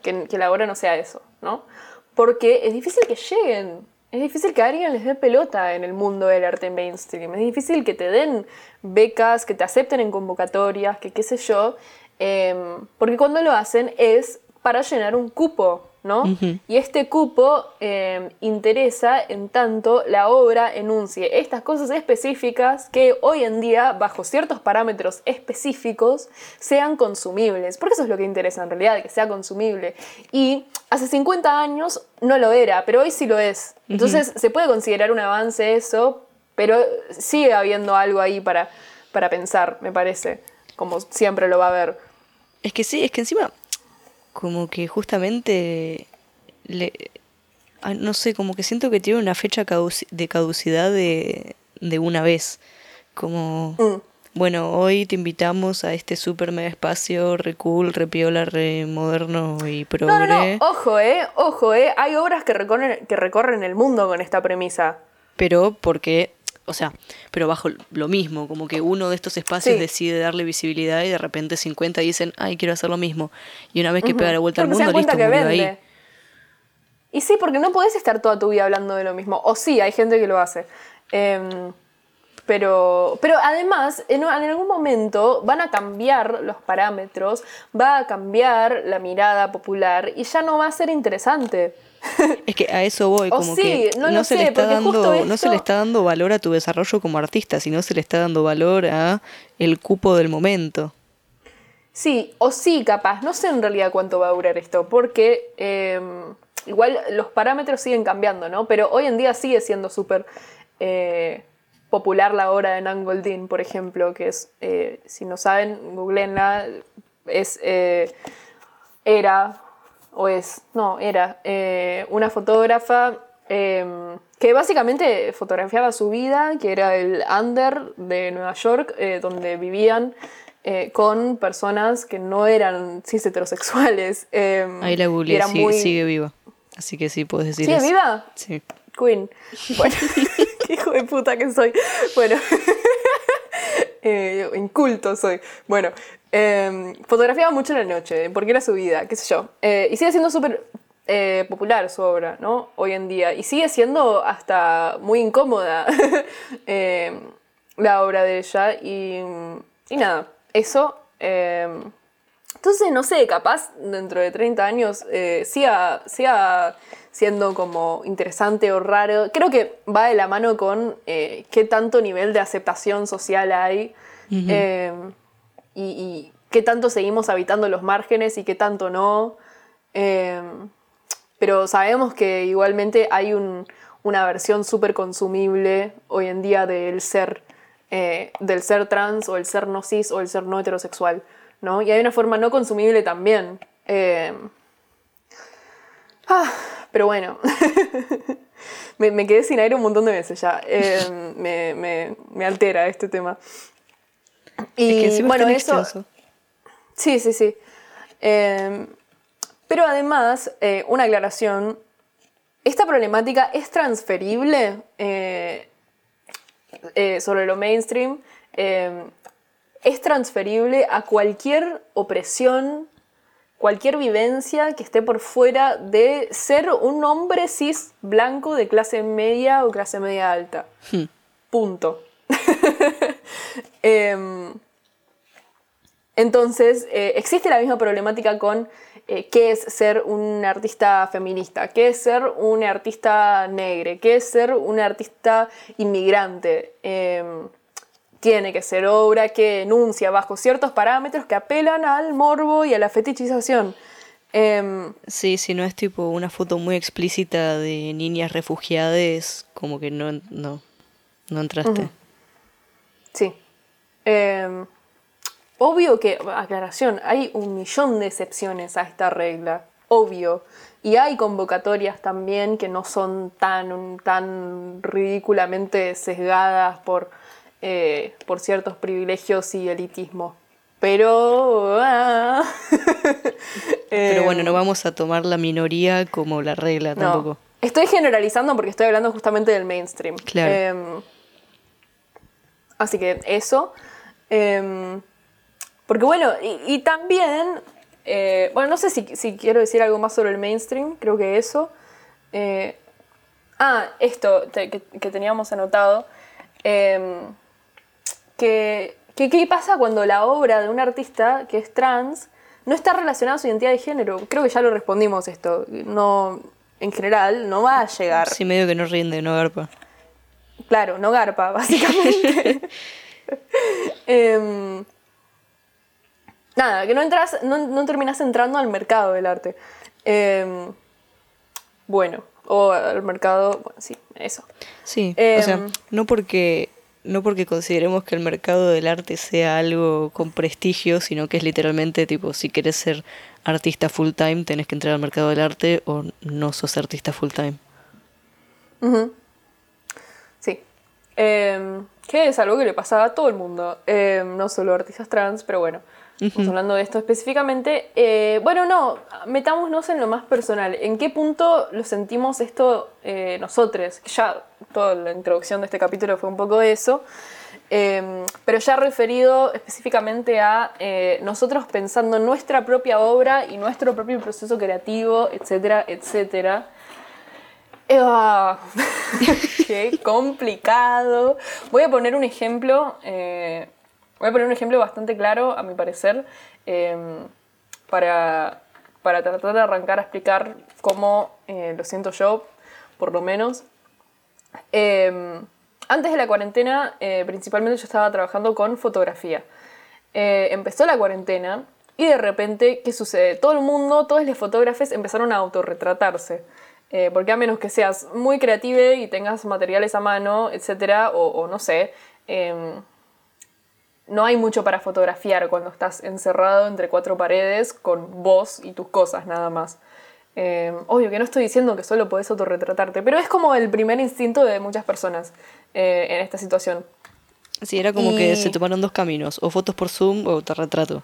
que, que la obra no sea eso, ¿no? Porque es difícil que lleguen es difícil que alguien les dé pelota en el mundo del arte mainstream. Es difícil que te den becas, que te acepten en convocatorias, que qué sé yo. Em, porque cuando lo hacen es para llenar un cupo, ¿no? Y este cupo em, interesa en tanto la obra enuncie estas cosas específicas que hoy en día, bajo ciertos parámetros específicos, sean consumibles. Porque eso es lo que interesa en realidad, que sea consumible. Y hace 50 años no lo era, pero hoy sí lo es. Entonces se puede considerar un avance eso, pero sigue habiendo algo ahí para, para pensar, me parece, como siempre lo va a haber. Es que sí, es que encima como que justamente le, ah, no sé, como que siento que tiene una fecha de caducidad de, de una vez. Como mm. bueno, hoy te invitamos a este super mega espacio, re cool, re piola, re moderno y progre. No, no, no, ojo, eh, ojo, eh. Hay obras que recorren, que recorren el mundo con esta premisa. Pero porque, o sea, pero bajo lo mismo, como que uno de estos espacios Sí. decide darle visibilidad y de repente 50 dicen, ay, quiero hacer lo mismo. Y una vez que pega la vuelta al mundo, listo, que vende. ahí. Y sí, porque no podés estar toda tu vida hablando de lo mismo. O sí, hay gente que lo hace. Em, pero, pero además, en, en algún momento van a cambiar los parámetros, va a cambiar la mirada popular y ya no va a ser interesante. Es que a eso voy, como sí, que no se sé, le está dando, no se le está dando valor a tu desarrollo como artista, sino se le está dando valor a el cupo del momento. Sí, o sí, capaz. No sé en realidad cuánto va a durar esto, porque em, igual los parámetros siguen cambiando, ¿no? Pero hoy en día sigue siendo súper eh, popular la obra de Nan Goldin, por ejemplo, que es, eh, si no saben, googleenla, es, eh, era, o es, no, era eh, una fotógrafa em, que básicamente fotografiaba su vida, que era el under de Nueva York, eh, donde vivían eh, con personas que no eran cis heterosexuales. em, Ahí la googleé, muy- sigue viva. Así que sí, puedes decir ¿Sigue eso. viva? Sí. Queen. Bueno, qué hijo de puta que soy. Bueno, inculto soy. Bueno, eh, fotografiaba mucho en la noche, porque era su vida, qué sé yo. Eh, y sigue siendo súper eh, popular su obra, ¿no? Hoy en día. Y sigue siendo hasta muy incómoda eh, la obra de ella. Y, y nada, eso. eh, entonces, no sé, capaz dentro de 30 años eh, siga, siga siendo como interesante o raro. Creo que va de la mano con qué tanto nivel de aceptación social hay y, qué tanto seguimos habitando los márgenes y qué tanto no. Eh, pero sabemos que igualmente hay un- una versión súper consumible hoy en día del ser, eh, del ser trans o el ser no cis o el ser no heterosexual, ¿no? Y hay una forma no consumible también. Eh, ah, pero bueno, me, quedé sin aire un montón de veces ya. Me- me altera este tema. Y es que bueno, eso... extenso. Sí, sí, sí. Eh, pero además, eh, una aclaración, ¿esta problemática es transferible eh, eh, sobre lo mainstream? Eh, ¿Es transferible a cualquier opresión, cualquier vivencia que esté por fuera de ser un hombre cis blanco de clase media o clase media alta? Hmm. Punto. Em, entonces, eh, existe la misma problemática con eh, qué es ser un artista feminista, qué es ser un artista negre, qué es ser un artista inmigrante. Em, tiene que ser obra que enuncia bajo ciertos parámetros que apelan al morbo y a la fetichización. Em, Sí, si no es tipo una foto muy explícita de niñas refugiadas, como que no, no, no entraste. Sí. Eh, obvio que, aclaración, hay un millón de excepciones a esta regla, obvio. Y hay convocatorias también que no son tan, tan ridículamente sesgadas por, eh, por ciertos privilegios y elitismo. Pero... ah. Pero bueno, no vamos a tomar la minoría como la regla no. tampoco. Estoy generalizando porque estoy hablando justamente del mainstream. Claro. Em, así que eso. Em, porque bueno, y, y también, eh, bueno, no sé si, quiero decir algo más sobre el mainstream, creo que eso. Eh, ah, esto te- que, teníamos anotado. em, que, que qué pasa cuando la obra de un artista que es trans no está relacionada a su identidad de género. Creo que ya lo respondimos esto. No, en general, no va a llegar. Sí, medio que no rinde, no garpa. Claro, no garpa, básicamente. Em, nada, que no entras, no, no terminas entrando al mercado del arte. Em, bueno, o al mercado, bueno, sí, eso. Sí, o sea, Em. no porque no porque consideremos que el mercado del arte sea algo con prestigio, sino que es literalmente tipo, si querés ser artista full time, tenés que entrar al mercado del arte o no sos artista full time. Sí. Em, que es algo que le pasaba a todo el mundo, em, no solo a artistas trans, pero bueno, estamos hablando de esto específicamente. Eh, bueno, no, metámonos en lo más personal. ¿En qué punto lo sentimos esto eh, nosotros? Ya toda la introducción de este capítulo fue un poco de eso. Em, pero ya referido específicamente a eh, nosotros pensando nuestra propia obra y nuestro propio proceso creativo, etcétera, etcétera. Ah, qué complicado. Voy a poner un ejemplo, eh, voy a poner un ejemplo bastante claro, a mi parecer, em, para, para, tratar de arrancar a explicar cómo eh, lo siento yo, por lo menos. Em, antes de la cuarentena, eh, principalmente yo estaba trabajando con fotografía. empezó la cuarentena y de repente, ¿qué sucede? Todo el mundo, todos los fotógrafos empezaron a autorretratarse. Eh, porque a menos que seas muy creativa y tengas materiales a mano, etcétera, o, no sé, em, no hay mucho para fotografiar cuando estás encerrado entre cuatro paredes con vos y tus cosas nada más. Em, obvio que no estoy diciendo que solo podés autorretratarte, pero es como el primer instinto de muchas personas eh, en esta situación. Sí, era como que se tomaron dos caminos, o fotos por Zoom o autorretrato.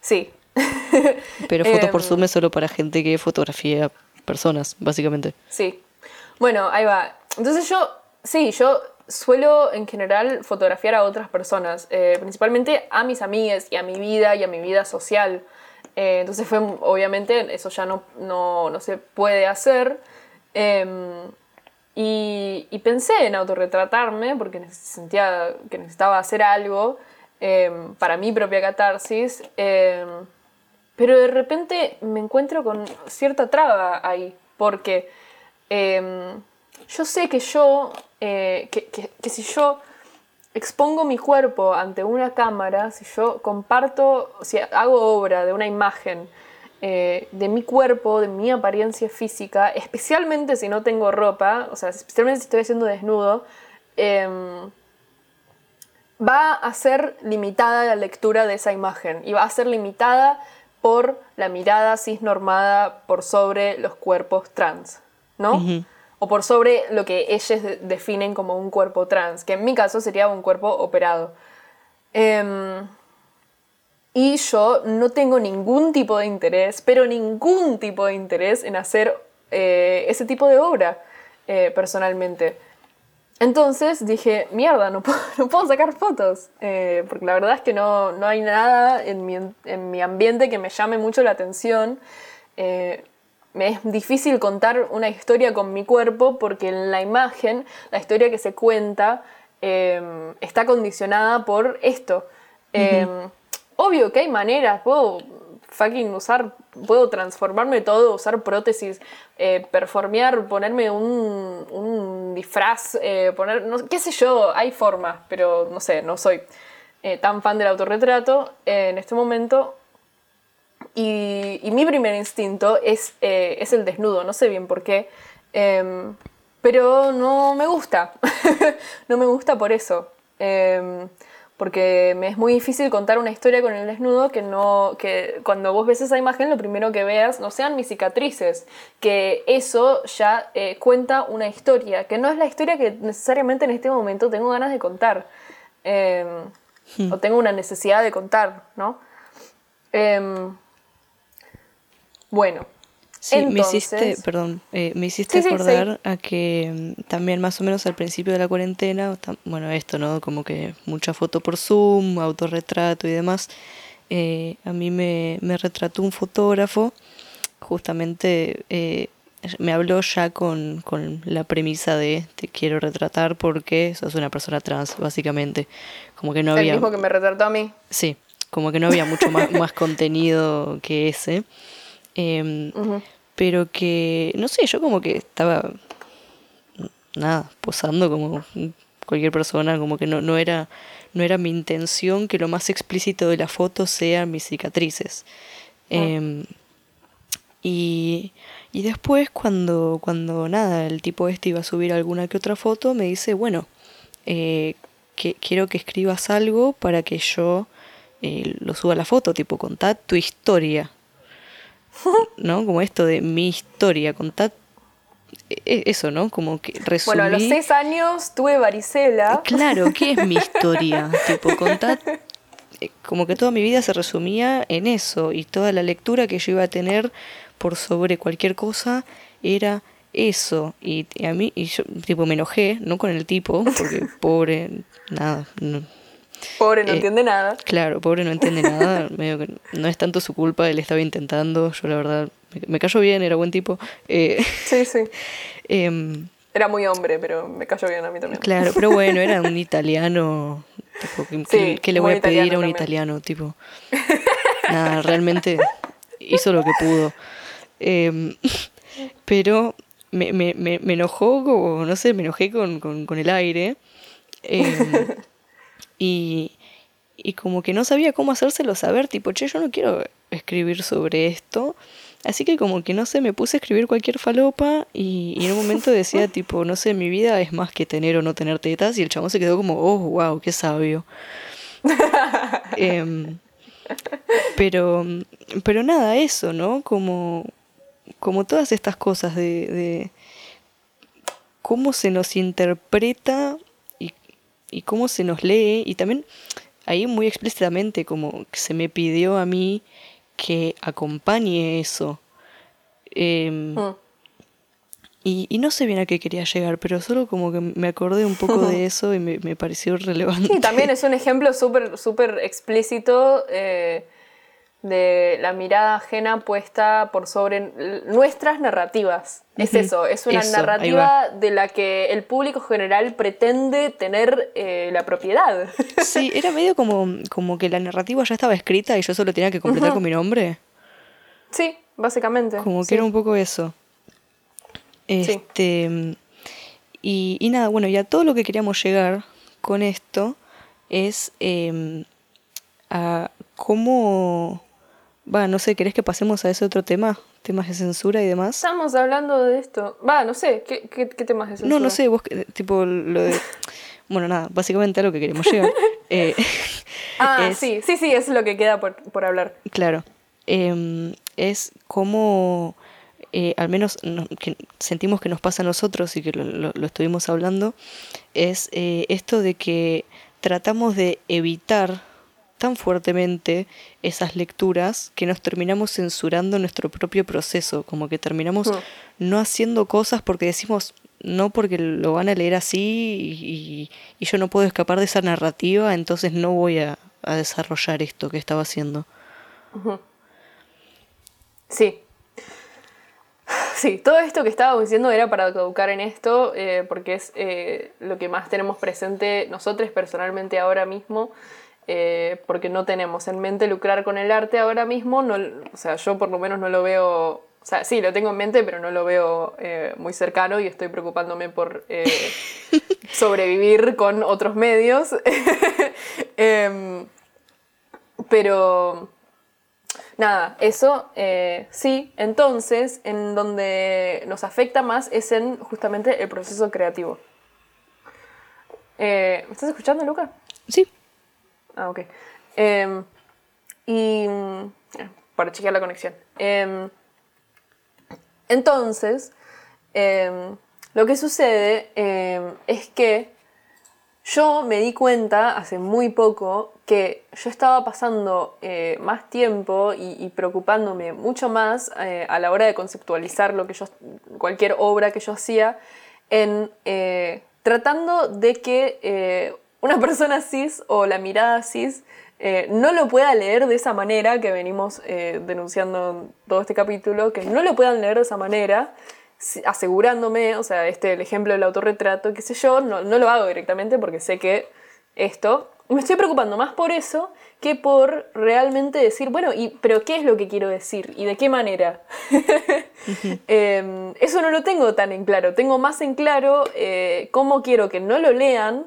Sí. pero fotos por em, Zoom es solo para gente que fotografía personas, básicamente. Sí. Bueno, ahí va. Entonces yo, sí, yo suelo en general fotografiar a otras personas, eh, principalmente a mis amigas y a mi vida y a mi vida social. Eh, entonces fue, obviamente, eso ya no, no, no se puede hacer. Em, y, y, pensé en autorretratarme porque sentía que necesitaba hacer algo em, para mi propia catarsis. Pero de repente me encuentro con cierta traba ahí, porque em, yo sé que yo, eh, que, si yo expongo mi cuerpo ante una cámara, si yo comparto, si hago obra de una imagen eh, de mi cuerpo, de mi apariencia física, especialmente si no tengo ropa, o sea, especialmente si estoy haciendo desnudo, em, va a ser limitada la lectura de esa imagen y va a ser limitada por la mirada cisnormada por sobre los cuerpos trans, ¿no? O por sobre lo que ellos definen como un cuerpo trans, que en mi caso sería un cuerpo operado. Em, y yo no tengo ningún tipo de interés, pero ningún tipo de interés en hacer eh, ese tipo de obra eh, personalmente. Entonces dije, mierda, no puedo, sacar fotos, eh, porque la verdad es que no, hay nada en mi, ambiente que me llame mucho la atención. Eh, me es difícil contar una historia con mi cuerpo porque en la imagen, la historia que se cuenta em, está condicionada por esto. Em, obvio que hay maneras, puedo fucking usar, puedo transformarme todo, usar prótesis, eh, performear, ponerme un, disfraz, eh, poner, qué sé yo, hay formas, pero no sé, no soy eh, tan fan del autorretrato en este momento. Y, mi primer instinto es, es, el desnudo, no sé bien por qué, em, pero no me gusta, no me gusta por eso. Porque me es muy difícil contar una historia con el desnudo que no que cuando vos ves esa imagen lo primero que veas no sean mis cicatrices que eso ya eh, cuenta una historia que no es la historia que necesariamente en este momento tengo ganas de contar em, hmm. o tengo una necesidad de contar no em, bueno Sí, me hiciste, perdón, eh, me hiciste acordar a que mm, también más o menos al principio de la cuarentena, bueno, esto, ¿no? Como que mucha foto por Zoom, autorretrato y demás. Eh, a mí me, me, retrató un fotógrafo, justamente eh, me habló ya con, con, la premisa de te quiero retratar porque sos una persona trans, básicamente. Como que no había... El mismo que me retrató a mí. Sí, como que no había mucho más, más contenido que ese. Em, pero que, no sé, yo como que estaba, nada, posando como cualquier persona, como que no, no, era, no era mi intención que lo más explícito de la foto sean mis cicatrices. Ah. Em, y, y después cuando, cuando nada, el tipo este iba a subir alguna que otra foto, me dice, bueno, eh, que, quiero que escribas algo para que yo eh, lo suba a la foto, tipo, contá tu historia. ¿no? Como esto de mi historia, contad e, eso, ¿no? Como que resumí... Bueno, a los seis años tuve varicela. Claro, ¿qué es mi historia? tipo, contar eh, como que toda mi vida se resumía en eso y toda la lectura que yo iba a tener por sobre cualquier cosa era eso y, a mí y yo tipo me enojé no con el tipo porque pobre nada pobre no eh, entiende nada. claro pobre no entiende nada. Medio que no es tanto su culpa él estaba intentando. Yo la verdad me, cayó bien era buen tipo. Eh, sí sí. em, era muy hombre pero me cayó bien a mí también. Claro pero bueno era un italiano ¿qué, le voy a pedir a un italiano tipo. Nada realmente hizo lo que pudo. Em, pero me, me, me, me enojó, como, no sé, me enojé con, con, con el aire. Em, y, y como que no sabía cómo hacérselo saber, tipo, che, yo no quiero escribir sobre esto. Así que como que no sé, me puse a escribir cualquier falopa y, y, en un momento decía tipo, no sé, mi vida es más que tener o no tener tetas y el chabón se quedó como, oh, wow, qué sabio. eh, pero, pero nada, eso, ¿no? Como, como todas estas cosas de, cómo se nos interpreta y, cómo se nos lee y también ahí muy explícitamente como se me pidió a mí que acompañe eso. Em, mm. y, no sé bien a qué quería llegar, pero solo como que me acordé un poco de eso y me, pareció relevante. Sí, también es un ejemplo súper súper explícito eh, de la mirada ajena puesta por sobre nuestras narrativas. Es eso, es una narrativa de la que el público general pretende tener eh, la propiedad. Sí, era medio como, como que la narrativa ya estaba escrita y yo solo tenía que completar con mi nombre. Sí, básicamente. Como que era un poco eso. Este. Y, y, nada, bueno, ya todo lo que queríamos llegar con esto es em, a cómo Va, no sé, ¿querés que pasemos a ese otro tema? Temas de censura y demás. Estamos hablando de esto. Va, no sé, ¿qué, qué, temas de censura? No, no sé, vos, tipo, lo de... Bueno, nada, básicamente a lo que queremos llegar. Eh, ah, sí, sí, sí, es lo que queda por, por hablar. Claro. Em, es como, eh, al menos que sentimos que nos pasa a nosotros y que lo, lo estuvimos hablando, es eh, esto de que tratamos de evitar tan fuertemente esas lecturas que nos terminamos censurando nuestro propio proceso, como que terminamos hmm. no haciendo cosas porque decimos no porque lo van a leer así y, yo no puedo escapar de esa narrativa, entonces no voy a, desarrollar esto que estaba haciendo. Sí. Sí, todo esto que estaba diciendo era para educar en esto, eh, porque es eh, lo que más tenemos presente nosotros personalmente ahora mismo. Eh, porque no tenemos en mente lucrar con el arte ahora mismo, no, o sea, yo por lo menos no lo veo, o sea, sí, lo tengo en mente, pero no lo veo eh, muy cercano y estoy preocupándome por eh, sobrevivir con otros medios. Em, pero, nada, eso sí, entonces, en donde nos afecta más es en justamente el proceso creativo. ¿Me estás escuchando, Luca? Sí. Ah, ok. Em, y para chequear la conexión. Em, entonces, em, lo que sucede es que yo me di cuenta hace muy poco que yo estaba pasando eh, más tiempo y, preocupándome mucho más eh, a la hora de conceptualizar lo que yo, cualquier obra que yo hacía, en eh, tratando de que una persona cis o la mirada cis eh, no lo pueda leer de esa manera que venimos eh, denunciando en todo este capítulo, que no lo puedan leer de esa manera, asegurándome, o sea, este el ejemplo del autorretrato, qué sé yo, no, no lo hago directamente porque sé que esto, me estoy preocupando más por eso que por realmente decir, bueno, y, pero ¿qué es lo que quiero decir? ¿Y de qué manera? Em, eso no lo tengo tan en claro, tengo más en claro eh, cómo quiero que no lo lean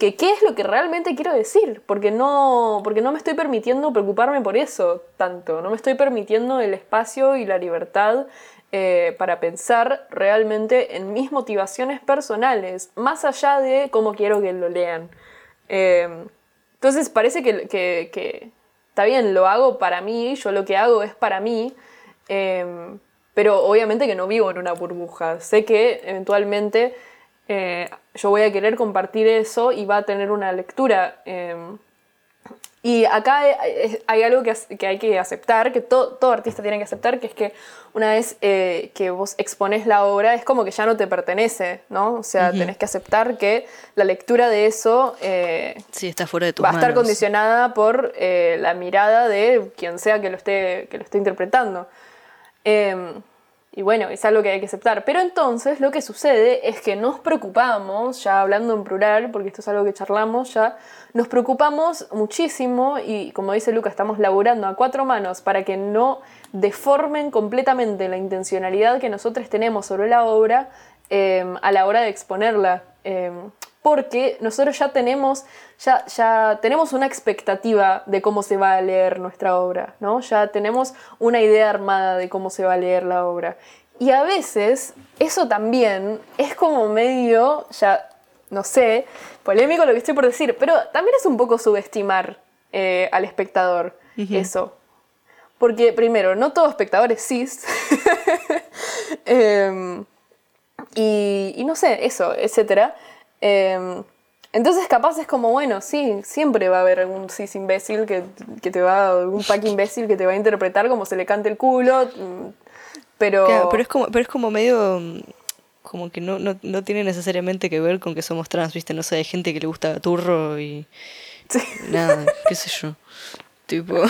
que qué es lo que realmente quiero decir, porque no, porque no me estoy permitiendo preocuparme por eso tanto, no me estoy permitiendo el espacio y la libertad eh, para pensar realmente en mis motivaciones personales, más allá de cómo quiero que lo lean. Em, entonces parece que, está bien, lo hago para mí, yo lo que hago es para mí, em, pero obviamente que no vivo en una burbuja. Sé que eventualmente eh, yo voy a querer compartir eso y va a tener una lectura. Em, y acá hay algo que, hay que aceptar, que todo, artista tiene que aceptar, que es que una vez eh, que vos expones la obra, es como que ya no te pertenece, ¿no? O sea, tenés que aceptar que la lectura de eso eh, está fuera de va a estar condicionada por eh, la mirada de quien sea que lo esté, que lo esté interpretando. Y bueno, es algo que hay que aceptar. Pero entonces lo que sucede es que nos preocupamos, ya hablando en plural, porque esto es algo que charlamos ya, nos preocupamos muchísimo y como dice Luca, estamos laburando a cuatro manos para que no deformen completamente la intencionalidad que nosotros tenemos sobre la obra em, a la hora de exponerla. Em, porque nosotros ya tenemos, ya, ya tenemos una expectativa de cómo se va a leer nuestra obra, ¿no? Ya tenemos una idea armada de cómo se va a leer la obra. Y a veces eso también es como medio, ya no sé, polémico lo que estoy por decir, pero también es un poco subestimar eh, al espectador eso. Porque primero, no todo espectador es cis. Em, y, y, no sé, eso, etcétera. Em, entonces capaz es como, bueno, sí, siempre va a haber algún cis imbécil que, te va, algún pack imbécil que te va a interpretar como se le cante el culo, mm, pero... pero es como, pero es como medio, mm, como que no, no, tiene necesariamente que ver con que somos trans, viste, no sé, hay gente que le gusta turro y... Nada, qué sé yo. Tipo...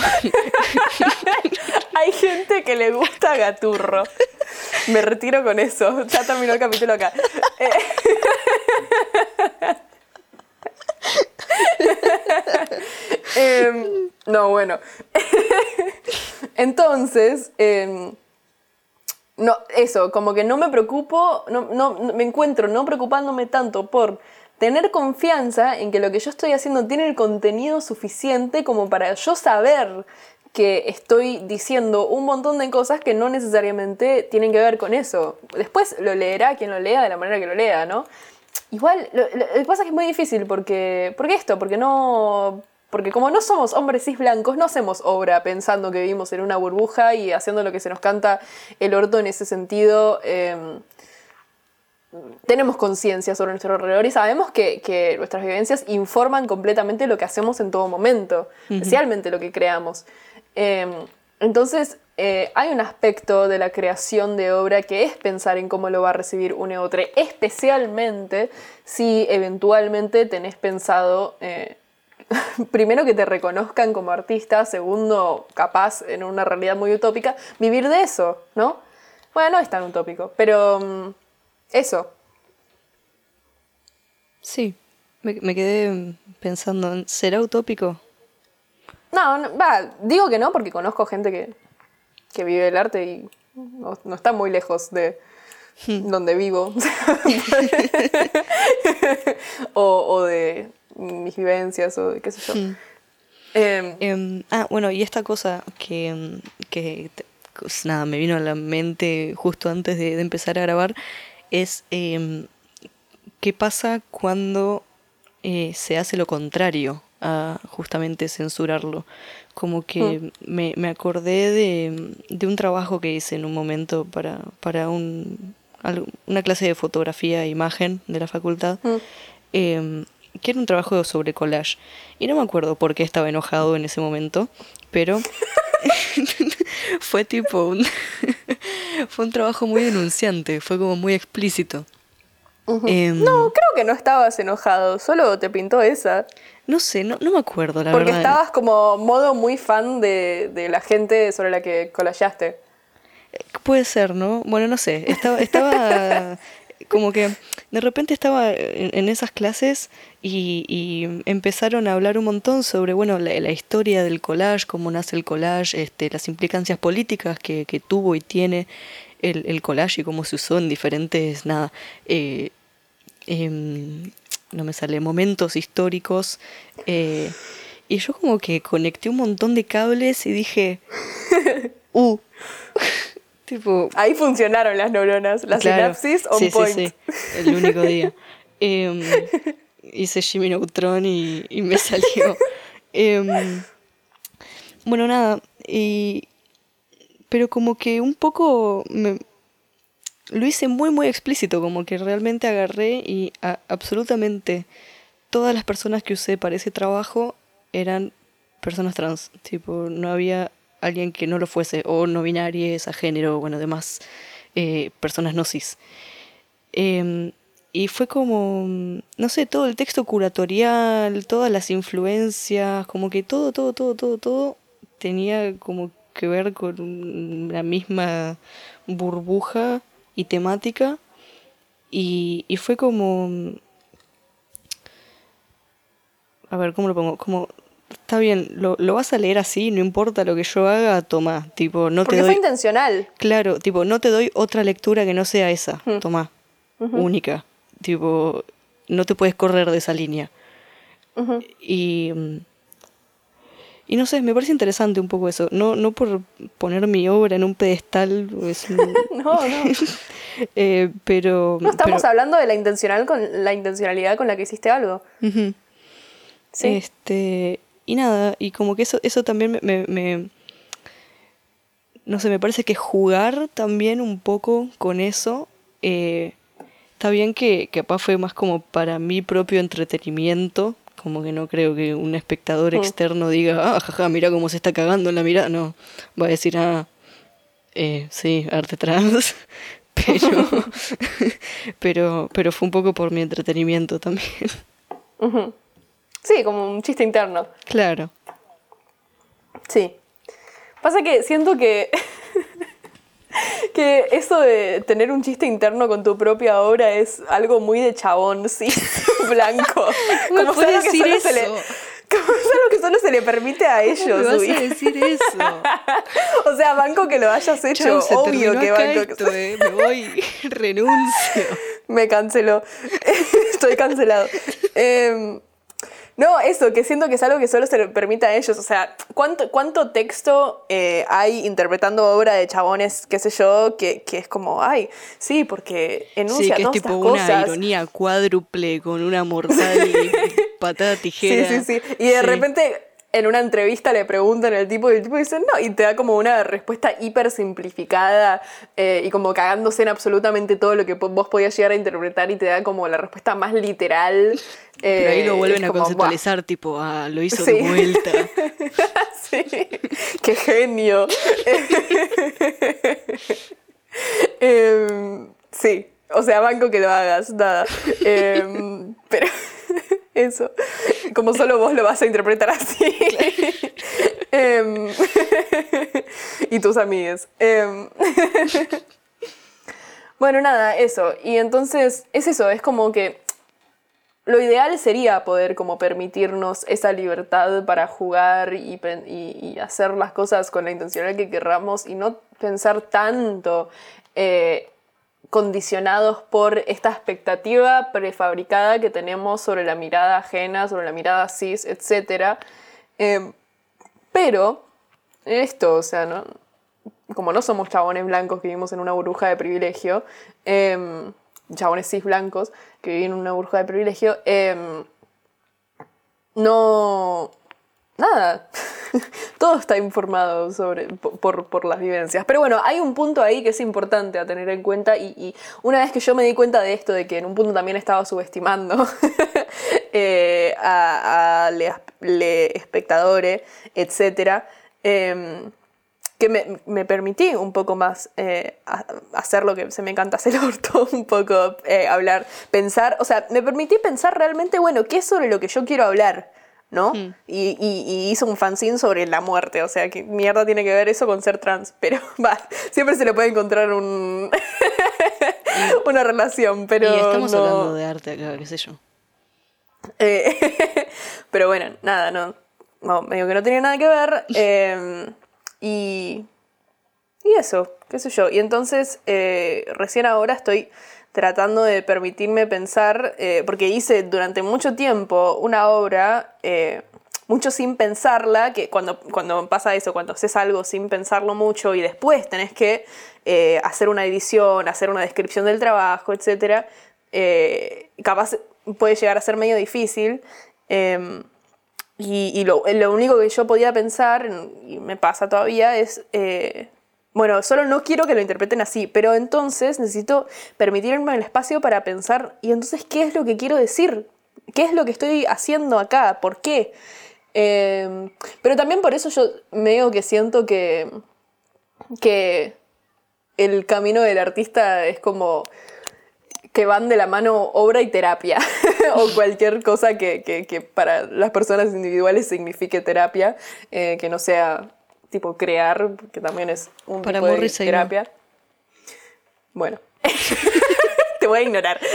hay gente que le gusta gaturro. Me retiro con eso. Ya terminó el capítulo acá. Eh, em, no, bueno. Entonces, em, no, eso, como que no me preocupo, no, no, me encuentro no preocupándome tanto por tener confianza en que lo que yo estoy haciendo tiene el contenido suficiente como para yo saber que estoy diciendo un montón de cosas que no necesariamente tienen que ver con eso. Después lo leerá quien lo lea de la manera que lo lea, ¿no? Igual, lo, que pasa es que es muy difícil porque, porque esto, porque no... Porque como no somos hombres cis blancos, no hacemos obra pensando que vivimos en una burbuja y haciendo lo que se nos canta el orto en ese sentido. Em, tenemos conciencia sobre nuestro alrededor y sabemos que, nuestras vivencias informan completamente lo que hacemos en todo momento, especialmente lo que creamos. Em, entonces, eh, hay un aspecto de la creación de obra que es pensar en cómo lo va a recibir un otro, especialmente si eventualmente tenés pensado, eh, primero que te reconozcan como artista, segundo, capaz, en una realidad muy utópica, vivir de eso, ¿no? Bueno, no es tan utópico, pero mm, eso. Sí, me, me quedé pensando, ¿será utópico? No, va, digo que no porque conozco gente que, vive el arte y no, está muy lejos de hmm. donde vivo. o, de mis vivencias o de qué sé yo. Hmm. Em, em, ah, bueno, y esta cosa que, que pues nada, me vino a la mente justo antes de, empezar a grabar es em, qué pasa cuando eh, se hace lo contrario a justamente censurarlo. Como que mm. me, acordé de, un trabajo que hice en un momento para, para un, una clase de fotografía e imagen de la facultad, mm. em, que era un trabajo sobre collage. Y no me acuerdo por qué estaba enojado en ese momento, pero fue tipo un, fue un trabajo muy denunciante, fue como muy explícito. Em, no, creo que no estabas enojado, solo te pintó esa. No sé, no, no me acuerdo, la verdad. Porque estabas como modo muy fan de, la gente sobre la que colallaste. Puede ser, ¿no? Bueno, no sé. Estaba, estaba como que de repente estaba en, esas clases y, empezaron a hablar un montón sobre, bueno, la, historia del collage, cómo nace el collage, este, las implicancias políticas que, tuvo y tiene el, el, collage y cómo se usó en diferentes, nada, eh, em, no me sale, momentos históricos. Eh, y yo como que conecté un montón de cables y dije, uh. tipo, Ahí funcionaron las neuronas, las sinapsis on point. Sí, el único día. Em, hice Jimmy Neutron y, y me salió. Em, bueno, nada, y pero como que un poco me, lo hice muy muy explícito, como que realmente agarré y absolutamente todas las personas que usé para ese trabajo eran personas trans, tipo, no había alguien que no lo fuese, o no binaries, a género, bueno, demás eh, personas no cis. Em, y fue como, no sé, todo el texto curatorial, todas las influencias, como que todo, todo, todo, todo, todo tenía como que ver con la misma burbuja y temática. Y, y fue como... A ver, ¿cómo lo pongo? Como está bien, lo, lo, vas a leer así, no importa lo que yo haga, toma, tipo, no Porque te doy... fue intencional. Claro, tipo, no te doy otra lectura que no sea esa, hmm. toma, única, tipo, no te puedes correr de esa línea. Y... Y no sé, me parece interesante un poco eso. No, no por poner mi obra en un pedestal. no, no. eh, pero. No estamos hablando de la intencional con la intencionalidad con la que hiciste algo. Sí. Este. Y nada, y como que eso, eso también me, No sé, me parece que jugar también un poco con eso. Eh, está bien que capaz fue más como para mi propio entretenimiento. Como que no creo que un espectador mm. externo diga, ah, jaja, mira cómo se está cagando en la mirada. No, va a decir, ah, eh, sí, arte trans. Pero, pero, pero fue un poco por mi entretenimiento también. Sí, como un chiste interno. Claro. Sí. Pasa que siento que. que eso de tener un chiste interno con tu propia obra es algo muy de chabón, sí, blanco. ¿Cómo puede decir eso? Se le, como es algo que solo se le permite a ellos. ¿Cómo vas a decir eso? o sea, banco que lo hayas hecho, obvio que banco. Esto, eh. Me voy, renuncio. Me canceló. Estoy cancelado. Eh, no, eso, que siento que es algo que solo se le permite a ellos. O sea, ¿cuánto, cuánto texto eh, hay interpretando obra de chabones, qué sé yo, que, que es como, ay, sí, porque enuncia sí, que es tipo una ironía cuádruple con una mortal patada tijera. Sí, sí, sí. Y de repente en una entrevista le preguntan al tipo y el tipo dice no, y te da como una respuesta hiper simplificada eh, y como cagándose en absolutamente todo lo que vos podías llegar a interpretar y te da como la respuesta más literal. Pero ahí lo eh, vuelven a conceptualizar, tipo, ah, lo hizo de vuelta. sí, qué genio. Em, sí, o sea, banco que lo hagas, nada. Em, pero eso. Como solo vos lo vas a interpretar así. Em, y tus amigas. Em, bueno, nada, eso. Y entonces es eso, es como que lo ideal sería poder como permitirnos esa libertad para jugar y, y, hacer las cosas con la intención que querramos y no pensar tanto eh, condicionados por esta expectativa prefabricada que tenemos sobre la mirada ajena, sobre la mirada cis, etc. Em, pero esto, o sea, ¿no? como no somos chabones blancos que vivimos en una burbuja de privilegio, em, chabones cis blancos que viven en una burbuja de privilegio, em, no... Nada, todo está informado sobre, por, las vivencias. Pero bueno, hay un punto ahí que es importante a tener en cuenta y, una vez que yo me di cuenta de esto, de que en un punto también estaba subestimando eh, a, a le, espectadores, etc., em, que me, permití un poco más eh, hacer lo que se me encanta hacer orto, un poco eh, hablar, pensar, o sea, me permití pensar realmente, bueno, ¿qué es sobre lo que yo quiero hablar? ¿No? Hmm. Y, hizo un fanzine sobre la muerte, o sea, ¿qué mierda tiene que ver eso con ser trans? Pero va, siempre se le puede encontrar un una relación, pero y estamos hablando de arte acá, qué sé yo. Eh, pero bueno, nada, no, no, medio que no tenía nada que ver. Em, y, y eso, qué sé yo. Y entonces, eh, recién ahora estoy tratando de permitirme pensar, eh, porque hice durante mucho tiempo una obra, eh, mucho sin pensarla, que cuando, cuando pasa eso, cuando haces algo sin pensarlo mucho y después tenés que eh, hacer una edición, hacer una descripción del trabajo, etc., capaz puede llegar a ser medio difícil. Em, y, lo, lo, único que yo podía pensar, y me pasa todavía, es bueno, solo no quiero que lo interpreten así, pero entonces necesito permitirme el espacio para pensar, y entonces, ¿qué es lo que quiero decir? ¿Qué es lo que estoy haciendo acá? ¿Por qué? Em, pero también por eso yo medio que siento que, que el camino del artista es como que van de la mano obra y terapia, o cualquier cosa que, para las personas individuales signifique terapia, eh, que no sea tipo crear, que también es un Para tipo de terapia. Bueno, te voy a ignorar.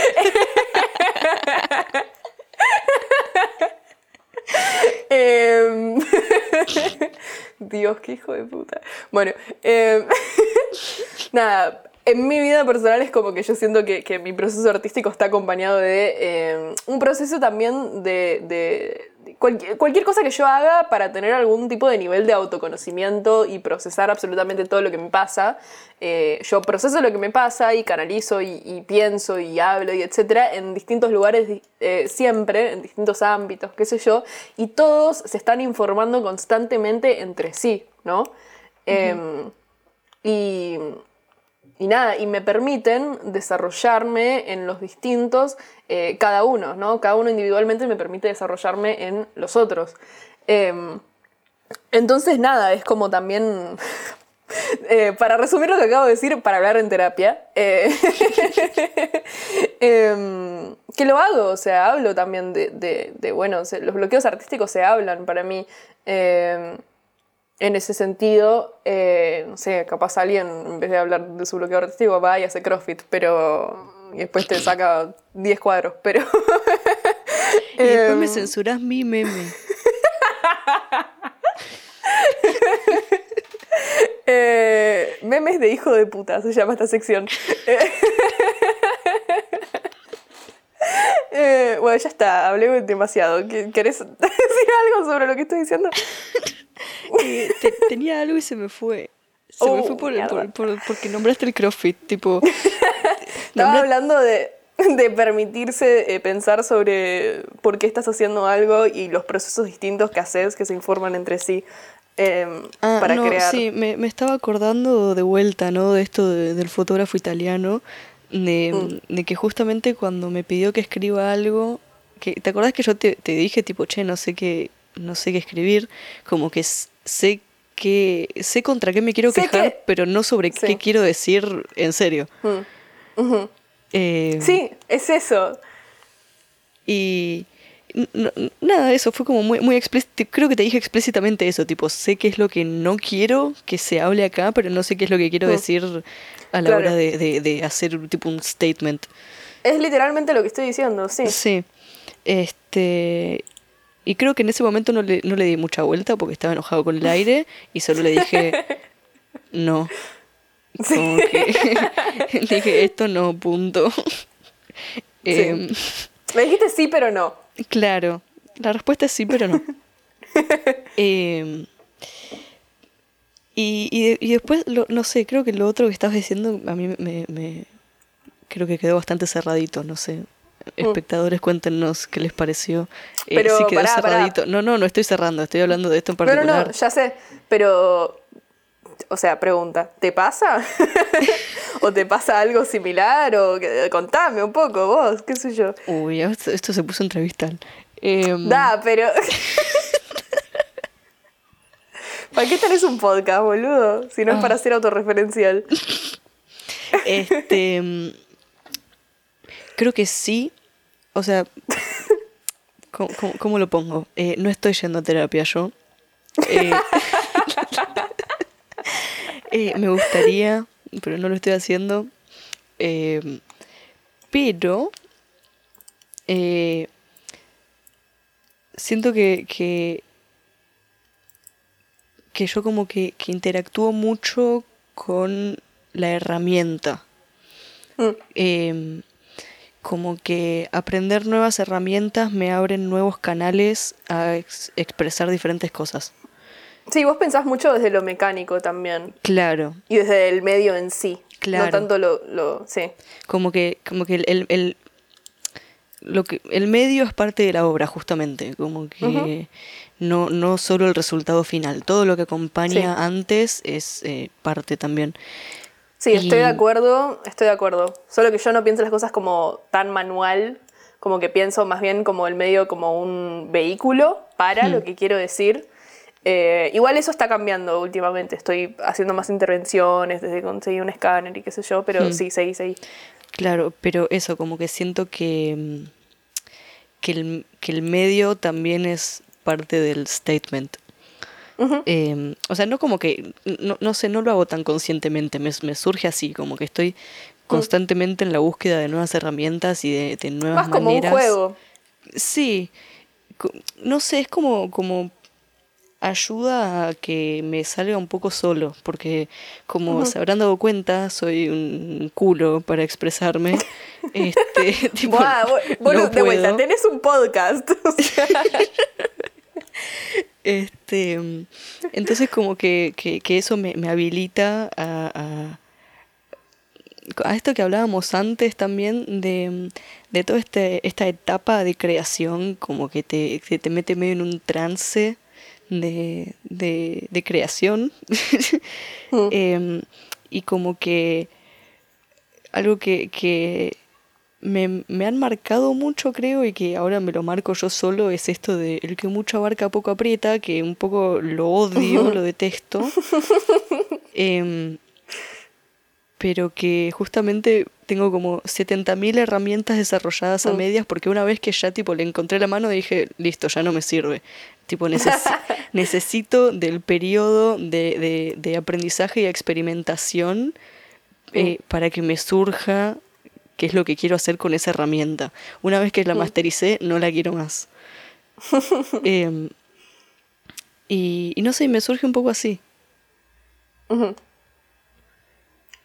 Em, Dios, qué hijo de puta. Bueno, em, nada, en mi vida personal es como que yo siento que, mi proceso artístico está acompañado de em, un proceso también de, cualquier, cosa que yo haga para tener algún tipo de nivel de autoconocimiento y procesar absolutamente todo lo que me pasa. Eh, yo proceso lo que me pasa y canalizo y, pienso y hablo y etcétera en distintos lugares eh, siempre, en distintos ámbitos, qué sé yo, y todos se están informando constantemente entre sí, ¿no? Em, y y nada, y me permiten desarrollarme en los distintos, eh, cada uno, ¿no? Cada uno individualmente me permite desarrollarme en los otros. Em, entonces, nada, es como también, eh, para resumir lo que acabo de decir, para hablar en terapia, eh, em, que lo hago, o sea, hablo también de, bueno, los bloqueos artísticos se hablan para mí. En ese sentido, eh, no sé, capaz alguien, en vez de hablar de su bloqueo artístico, va y hace CrossFit, pero. Y después te saca 10 cuadros, pero. y después me em, censuras mi meme. eh, memes de hijo de puta, se llama esta sección. Eh, bueno, ya está, hablé demasiado. ¿Querés decir algo sobre lo que estoy diciendo? Tenía algo y se me fue. Se me fue oh, por, porque nombraste el CrossFit, tipo... Estaba hablando de, permitirse eh, pensar sobre por qué estás haciendo algo y los procesos distintos que haces que se informan entre sí em, ah, para crear. Sí, me, estaba acordando de vuelta, ¿no? De esto del fotógrafo italiano, de, mm. de, que justamente cuando me pidió que escriba algo, que, ¿te acordás que yo te, te dije tipo, che, no sé qué, no sé qué escribir? Como que sé que sé contra qué me quiero quejar, pero no sobre qué quiero decir en serio. Mm, eh, sí, es eso. Y nada, eso fue como muy, muy explícito. Creo que te dije explícitamente eso, tipo, sé qué es lo que no quiero que se hable acá, pero no sé qué es lo que quiero mm. decir a la hora de, de, de, hacer tipo un statement. Es literalmente lo que estoy diciendo, sí. Sí. Este, y creo que en ese momento no le, no le di mucha vuelta porque estaba enojado con el aire y solo le dije, no. Como que dije, esto no, punto. Em, Me dijiste sí, pero no. Claro, la respuesta es sí, pero no. Em, y, y, y, después, no sé, creo que lo otro que estabas diciendo a mí me, me creo que quedó bastante cerradito, no sé. Mm. espectadores, cuéntenos qué les pareció. Eh, pero, si quedó cerradito. No, no, no estoy cerrando, estoy hablando de esto en particular. No, no, ya sé, pero. O sea, pregunta, ¿te pasa? ¿O te pasa algo similar? O contame un poco vos, qué sé yo. Uy, esto, se puso entrevista Eh, da, pero. ¿Para qué tenés un podcast, boludo? Si no es para ah. ser autorreferencial. Este. Creo que sí, o sea, ¿cómo, lo pongo? Eh, no estoy yendo a terapia yo. Eh, eh, me gustaría, pero no lo estoy haciendo. pero siento que, que, yo como que, que interactúo mucho con la herramienta. Mm. Como que aprender nuevas herramientas me abren nuevos canales a expresar diferentes cosas. Sí, vos pensás mucho desde lo mecánico también. Claro. Y desde el medio en sí. Claro. No tanto lo, lo sí. Como que, como que el, el, lo que el medio es parte de la obra justamente, como que no, no solo el resultado final, todo lo que acompaña antes es eh, parte también. Sí, estoy de acuerdo, estoy de acuerdo. Solo que yo no pienso las cosas como tan manual, como que pienso más bien como el medio como un vehículo para lo hmm. que quiero decir. Eh, igual eso está cambiando últimamente. Estoy haciendo más intervenciones desde conseguir un escáner y qué sé yo, pero hmm. sí, seguí, seguí. Claro, pero eso, como que siento que, mm, que, el, que el medio también es parte del statement. Em, o sea, no como que, no, no, sé, no lo hago tan conscientemente, me, me surge así, como que estoy mm. constantemente en la búsqueda de nuevas herramientas y de, de nuevas Más maneras. como un juego. Sí, no sé, es como, como ayuda a que me salga un poco solo, porque como se habrán dado cuenta, soy un culo para expresarme. este, tipo, bueno, de vuelta, tenés un podcast. este, entonces como que, que, eso me, me habilita a, a, esto que hablábamos antes también de, de toda este, esta etapa de creación, como que te, que te mete medio en un trance de, de, de creación. Mm. Em, y como que algo que, que me, me, han marcado mucho, creo, y que ahora me lo marco yo solo, es esto de el que mucho abarca poco aprieta, que un poco lo odio, lo detesto. Eh, pero que justamente tengo como 70.000 herramientas desarrolladas a mm. medias porque una vez que ya tipo le encontré la mano dije, listo, ya no me sirve. Tipo, necesito del periodo de, de, aprendizaje y experimentación eh, mm. para que me surja qué es lo que quiero hacer con esa herramienta. Una vez que la mm. mastericé, no la quiero más. Em, y, no sé, me surge un poco así.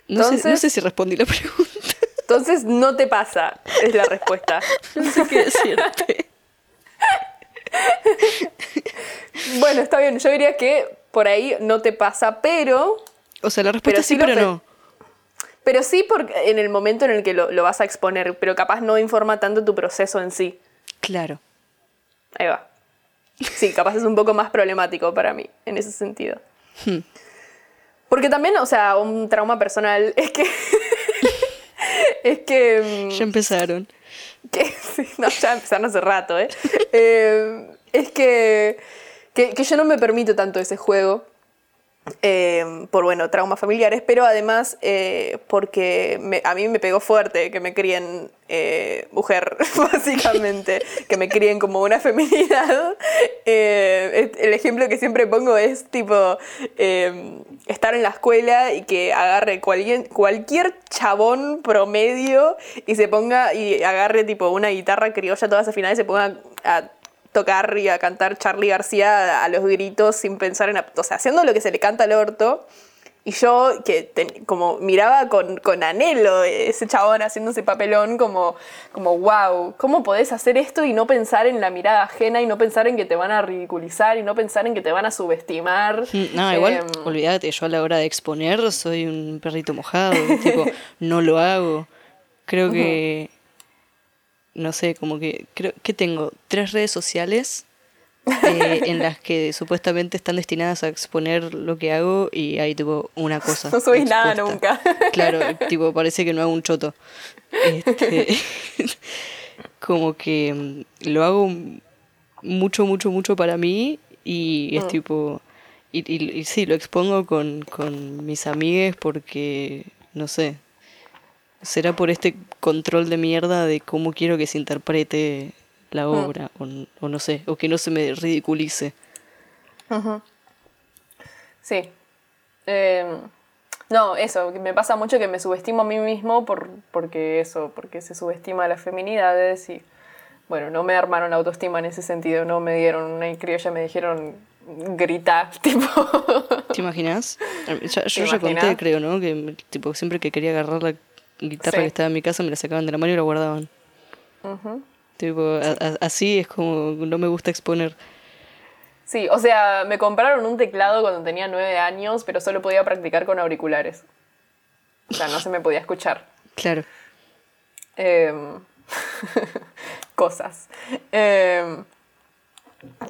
No, sé, si respondí la pregunta. Entonces no te pasa, es la respuesta. no sé qué decirte. bueno, está bien. Yo diría que por ahí no te pasa, pero. O sea, la respuesta sí, pero no. Pero sí porque en el momento en el que lo, vas a exponer, pero capaz no informa tanto tu proceso en sí. Claro. Ahí va. Sí, capaz es un poco más problemático para mí en ese sentido. Hmm. Porque también, o sea, un trauma personal es que. es que. Mm, ya empezaron. Que, no, ya empezaron hace rato, ¿eh? eh es que, que, que yo no me permito tanto ese juego. Eh, por bueno, traumas familiares, pero además eh, porque a mí me pegó fuerte que me críen eh, mujer, básicamente, que me críen como una feminidad. el ejemplo que siempre pongo es tipo estar en la escuela y que agarre cualquier, cualquier chabón promedio y se ponga y agarre tipo una guitarra criolla todas las finales y se ponga a tocar y a cantar Charlie García a los gritos sin pensar en... O sea, haciendo lo que se le canta al orto. Y yo, que como miraba con, con, anhelo ese chabón haciendo ese papelón, como, como, wow, ¿cómo podés hacer esto y no pensar en la mirada ajena y no pensar en que te van a ridiculizar y no pensar en que te van a subestimar? No, igual, em, olvídate, yo a la hora de exponer soy un perrito mojado, tipo, no lo hago. Creo que no sé, como que creo que tengo tres redes sociales eh, en las que supuestamente están destinadas a exponer lo que hago y hay tipo una cosa. No subís nada nunca. Claro, tipo parece que no hago un choto. Este, como que mm, lo hago mucho, mucho, mucho para mí y es mm. tipo... Y, y, y, sí, lo expongo con, con mis amigues porque, no sé, será por este control de mierda de cómo quiero que se interprete la obra, o, no sé, o que no se me ridiculice. Sí. Em, no, eso, me pasa mucho que me subestimo a mí mismo por, porque eso, porque se subestima a las feminidades y bueno, no me armaron autoestima en ese sentido, no me dieron una criolla, me dijeron grita, tipo. ¿Te imaginas? yo ya conté, creo, ¿no? Que tipo siempre que quería agarrar la guitarra que estaba en mi casa me la sacaban de la mano y la guardaban. tipo, así es como no me gusta exponer. Sí, o sea, me compraron un teclado cuando tenía nueve años, pero solo podía practicar con auriculares. O sea, no se me podía escuchar. Claro. Em, cosas. Em,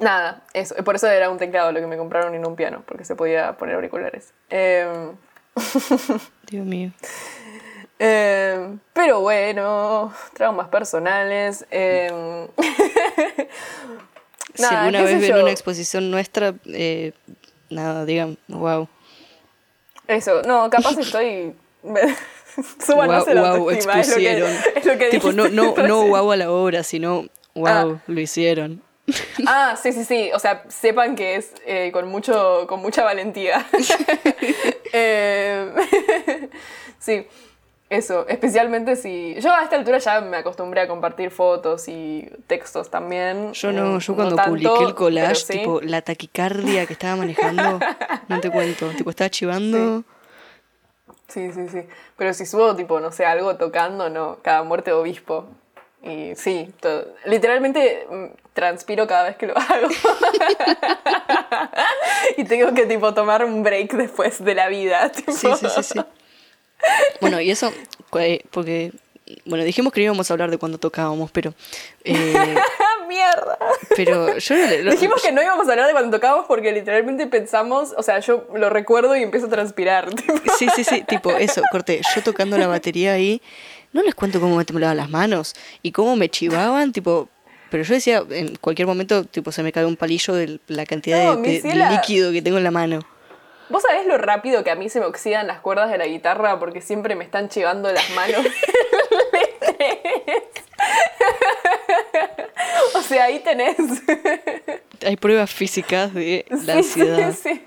nada, eso. Por eso era un teclado lo que me compraron y no un piano, porque se podía poner auriculares. Em, Dios mío. Em, pero bueno, traumas personales. em, si Nada, alguna vez ven yo. una exposición nuestra, eh, nada, digan, wow. Eso, no, capaz estoy. Súbanos wow, el wow, autoestima, es lo que- expusieron. es lo que tipo, no, no, no wow a la obra, sino wow, lo hicieron. Ah, sí, sí, sí. O sea, sepan que es eh, con, mucho, con mucha valentía. Eh, sí, eso. Especialmente si. Yo a esta altura ya me acostumbré a compartir fotos y textos también. Yo no, eh, yo cuando tanto, publiqué el collage, sí. tipo, la taquicardia que estaba manejando, no te cuento, tipo, estaba chivando. Sí, sí, sí. Pero si subo, tipo, no sé, algo tocando, no. Cada muerte de obispo. Y sí, to- literalmente mm, transpiro cada vez que lo hago. y tengo que, tipo, tomar un break después de la vida. tipo. Sí, sí, sí, sí. Bueno, y eso, porque, bueno, dijimos que no íbamos a hablar de cuando tocábamos, pero, eh, ¡Ah, mierda! pero yo lo- Dijimos que no íbamos a hablar de cuando tocábamos porque literalmente pensamos, o sea, yo lo recuerdo y empiezo a transpirar. tipo. Sí, sí, sí, tipo, eso, corté, yo tocando la batería ahí, no les cuento cómo me temblaban las manos y cómo me chivaban, tipo, pero yo decía, en cualquier momento, tipo, se me cae un palillo de la cantidad No, de- líquido que tengo en la mano. ¿Vos sabés lo rápido que a mí se me oxidan las cuerdas de la guitarra porque siempre me están chivando las manos? o sea, ahí tenés. Hay pruebas físicas de la Sí, ansiedad. sí, sí.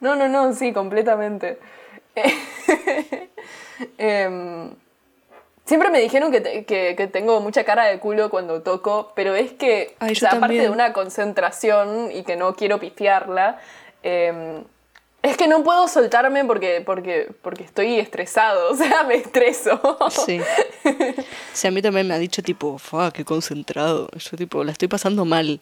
No, no, no, sí, completamente. Em, siempre me dijeron que, te- que- que tengo mucha cara de culo cuando toco, pero es que, Ay, o yo sea, aparte de una concentración y que no quiero pifiarla, em, es que no puedo soltarme porque, porque, porque estoy estresado, o sea, me estreso. Sí. Sí, a mí también me ha dicho tipo, fa, qué concentrado. Yo tipo, la estoy pasando mal.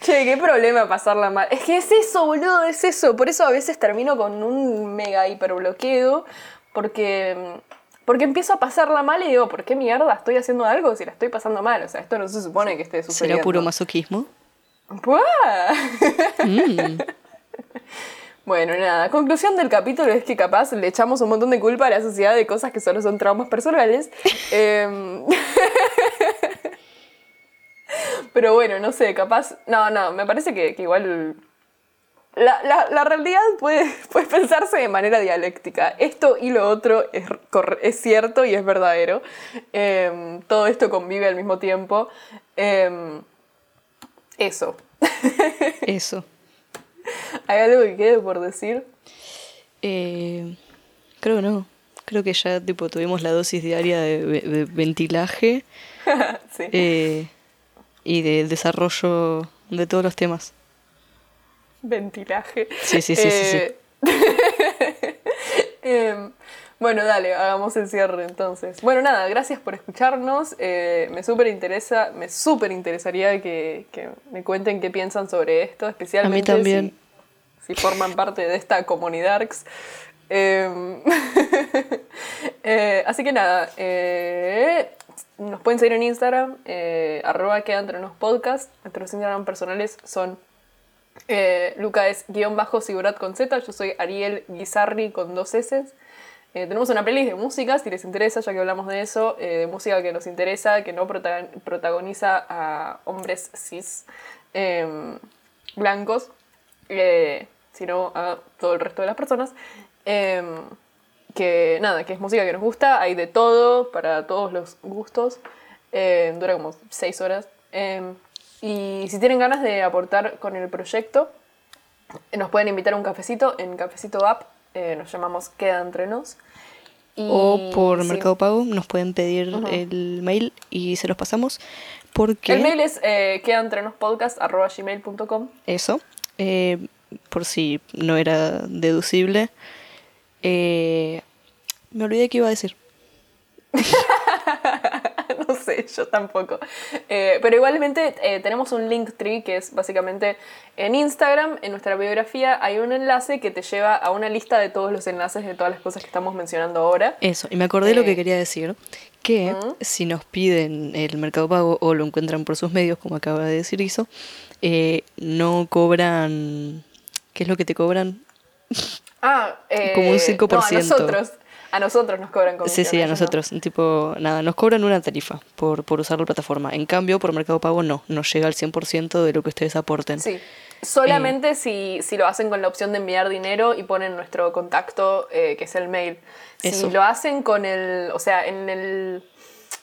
Che, qué problema pasarla mal. Es que es eso, boludo, es eso. Por eso a veces termino con un mega hiperbloqueo, porque, porque empiezo a pasarla mal y digo, ¿por qué mierda estoy haciendo algo si la estoy pasando mal? O sea, esto no se supone que esté sucediendo. ¿Será puro masoquismo? Mm. Bueno, nada, conclusión del capítulo es que capaz le echamos un montón de culpa a la sociedad de cosas que solo son traumas personales. Em, Pero bueno, no sé, capaz... No, no, me parece que, que igual... La, la- la realidad puede, puede pensarse de manera dialéctica. Esto y lo otro es, es cierto y es verdadero. Em, todo esto convive al mismo tiempo. Em, eso. Eso. ¿Hay algo que quede por decir? Eh, creo que no. Creo que ya tipo tuvimos la dosis diaria de, ve- de ventilaje sí. eh, y de desarrollo de todos los temas. Ventilaje. Sí, sí, sí, sí, sí. Bueno, dale, hagamos el cierre entonces. Bueno, nada, gracias por escucharnos. Eh, me súper interesa, me súper interesaría que, que me cuenten qué piensan sobre esto, especialmente también. Si, si forman parte de esta comunidad. Em, eh, así que nada, eh, nos pueden seguir en Instagram, eh, arroba queda entre nos podcast. Nuestros Instagram personales son Luca es guion bajo Sigurat con Z, yo soy Ariel Guizarri con dos S. Eh, tenemos una playlist de música, si les interesa, ya que hablamos de eso, eh, de música que nos interesa, que no prota- protagoniza a hombres cis em, blancos, eh, sino a todo el resto de las personas. Em, que nada, que es música que nos gusta, hay de todo, para todos los gustos. Eh, dura como seis horas. Y si tienen ganas de aportar con el proyecto, nos pueden invitar a un cafecito en Cafecito App. Eh, nos llamamos Queda Entre Nos. Y O por sí, Mercado Pago nos pueden pedir el mail y se los pasamos. Porque El mail es eh, quedaentrenospodcast.gmail.com eso, eh, por si no era deducible, eh, me olvidé que iba a decir. Sé. yo tampoco. Eh, pero igualmente eh, tenemos un link tree que es básicamente en Instagram, en nuestra biografía, hay un enlace que te lleva a una lista de todos los enlaces de todas las cosas que estamos mencionando ahora. Eso, y me acordé lo que Eh, quería decir, que si nos piden el Mercado Pago o lo encuentran por sus medios, como acaba de decir Iso, no cobran... ¿Qué es lo que te cobran? Ah, eh, Como un 5%. No, a nosotros. A nosotros nos cobran Sí, comisión. sí, a ellos no. nosotros. Tipo, nada, nos cobran una tarifa por, por usar la plataforma. En cambio, por Mercado Pago no, nos llega al 100% de lo que ustedes aporten. Sí. Solamente si, si lo hacen con la opción de enviar dinero y ponen nuestro contacto, eh, que es el mail. Si Eso. lo hacen con el. O sea, en el.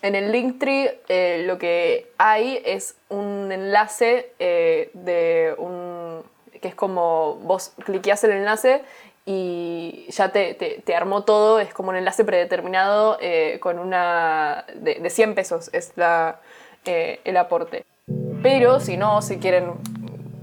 En el Linktree eh, lo que hay es un enlace eh, de un. que es como vos cliqueás el enlace y ya te, te- te armó todo, es como un enlace predeterminado eh, con una. de, de 100 pesos es la, eh, el aporte. Pero si no, si quieren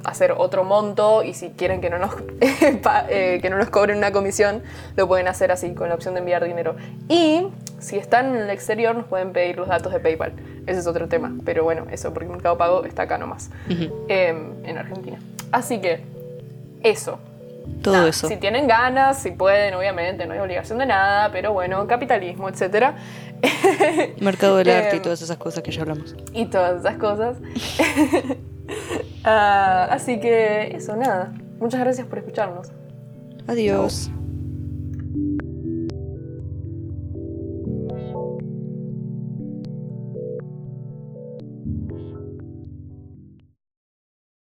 hacer otro monto y si quieren que no nos, eh, que no nos cobren una comisión, lo pueden hacer así, con la opción de enviar dinero. Y si están en el exterior, nos pueden pedir los datos de PayPal. Ese es otro tema. Pero bueno, eso, porque Mercado Pago está acá nomás, em, en Argentina. Así que, eso. Todo eso. Si tienen ganas, si pueden, obviamente, no hay obligación de nada, pero bueno, capitalismo, etc. Mercado del arte y Em, todas esas cosas que ya hablamos. y todas esas cosas. Ah, así que eso, nada. Muchas gracias por escucharnos. Adiós.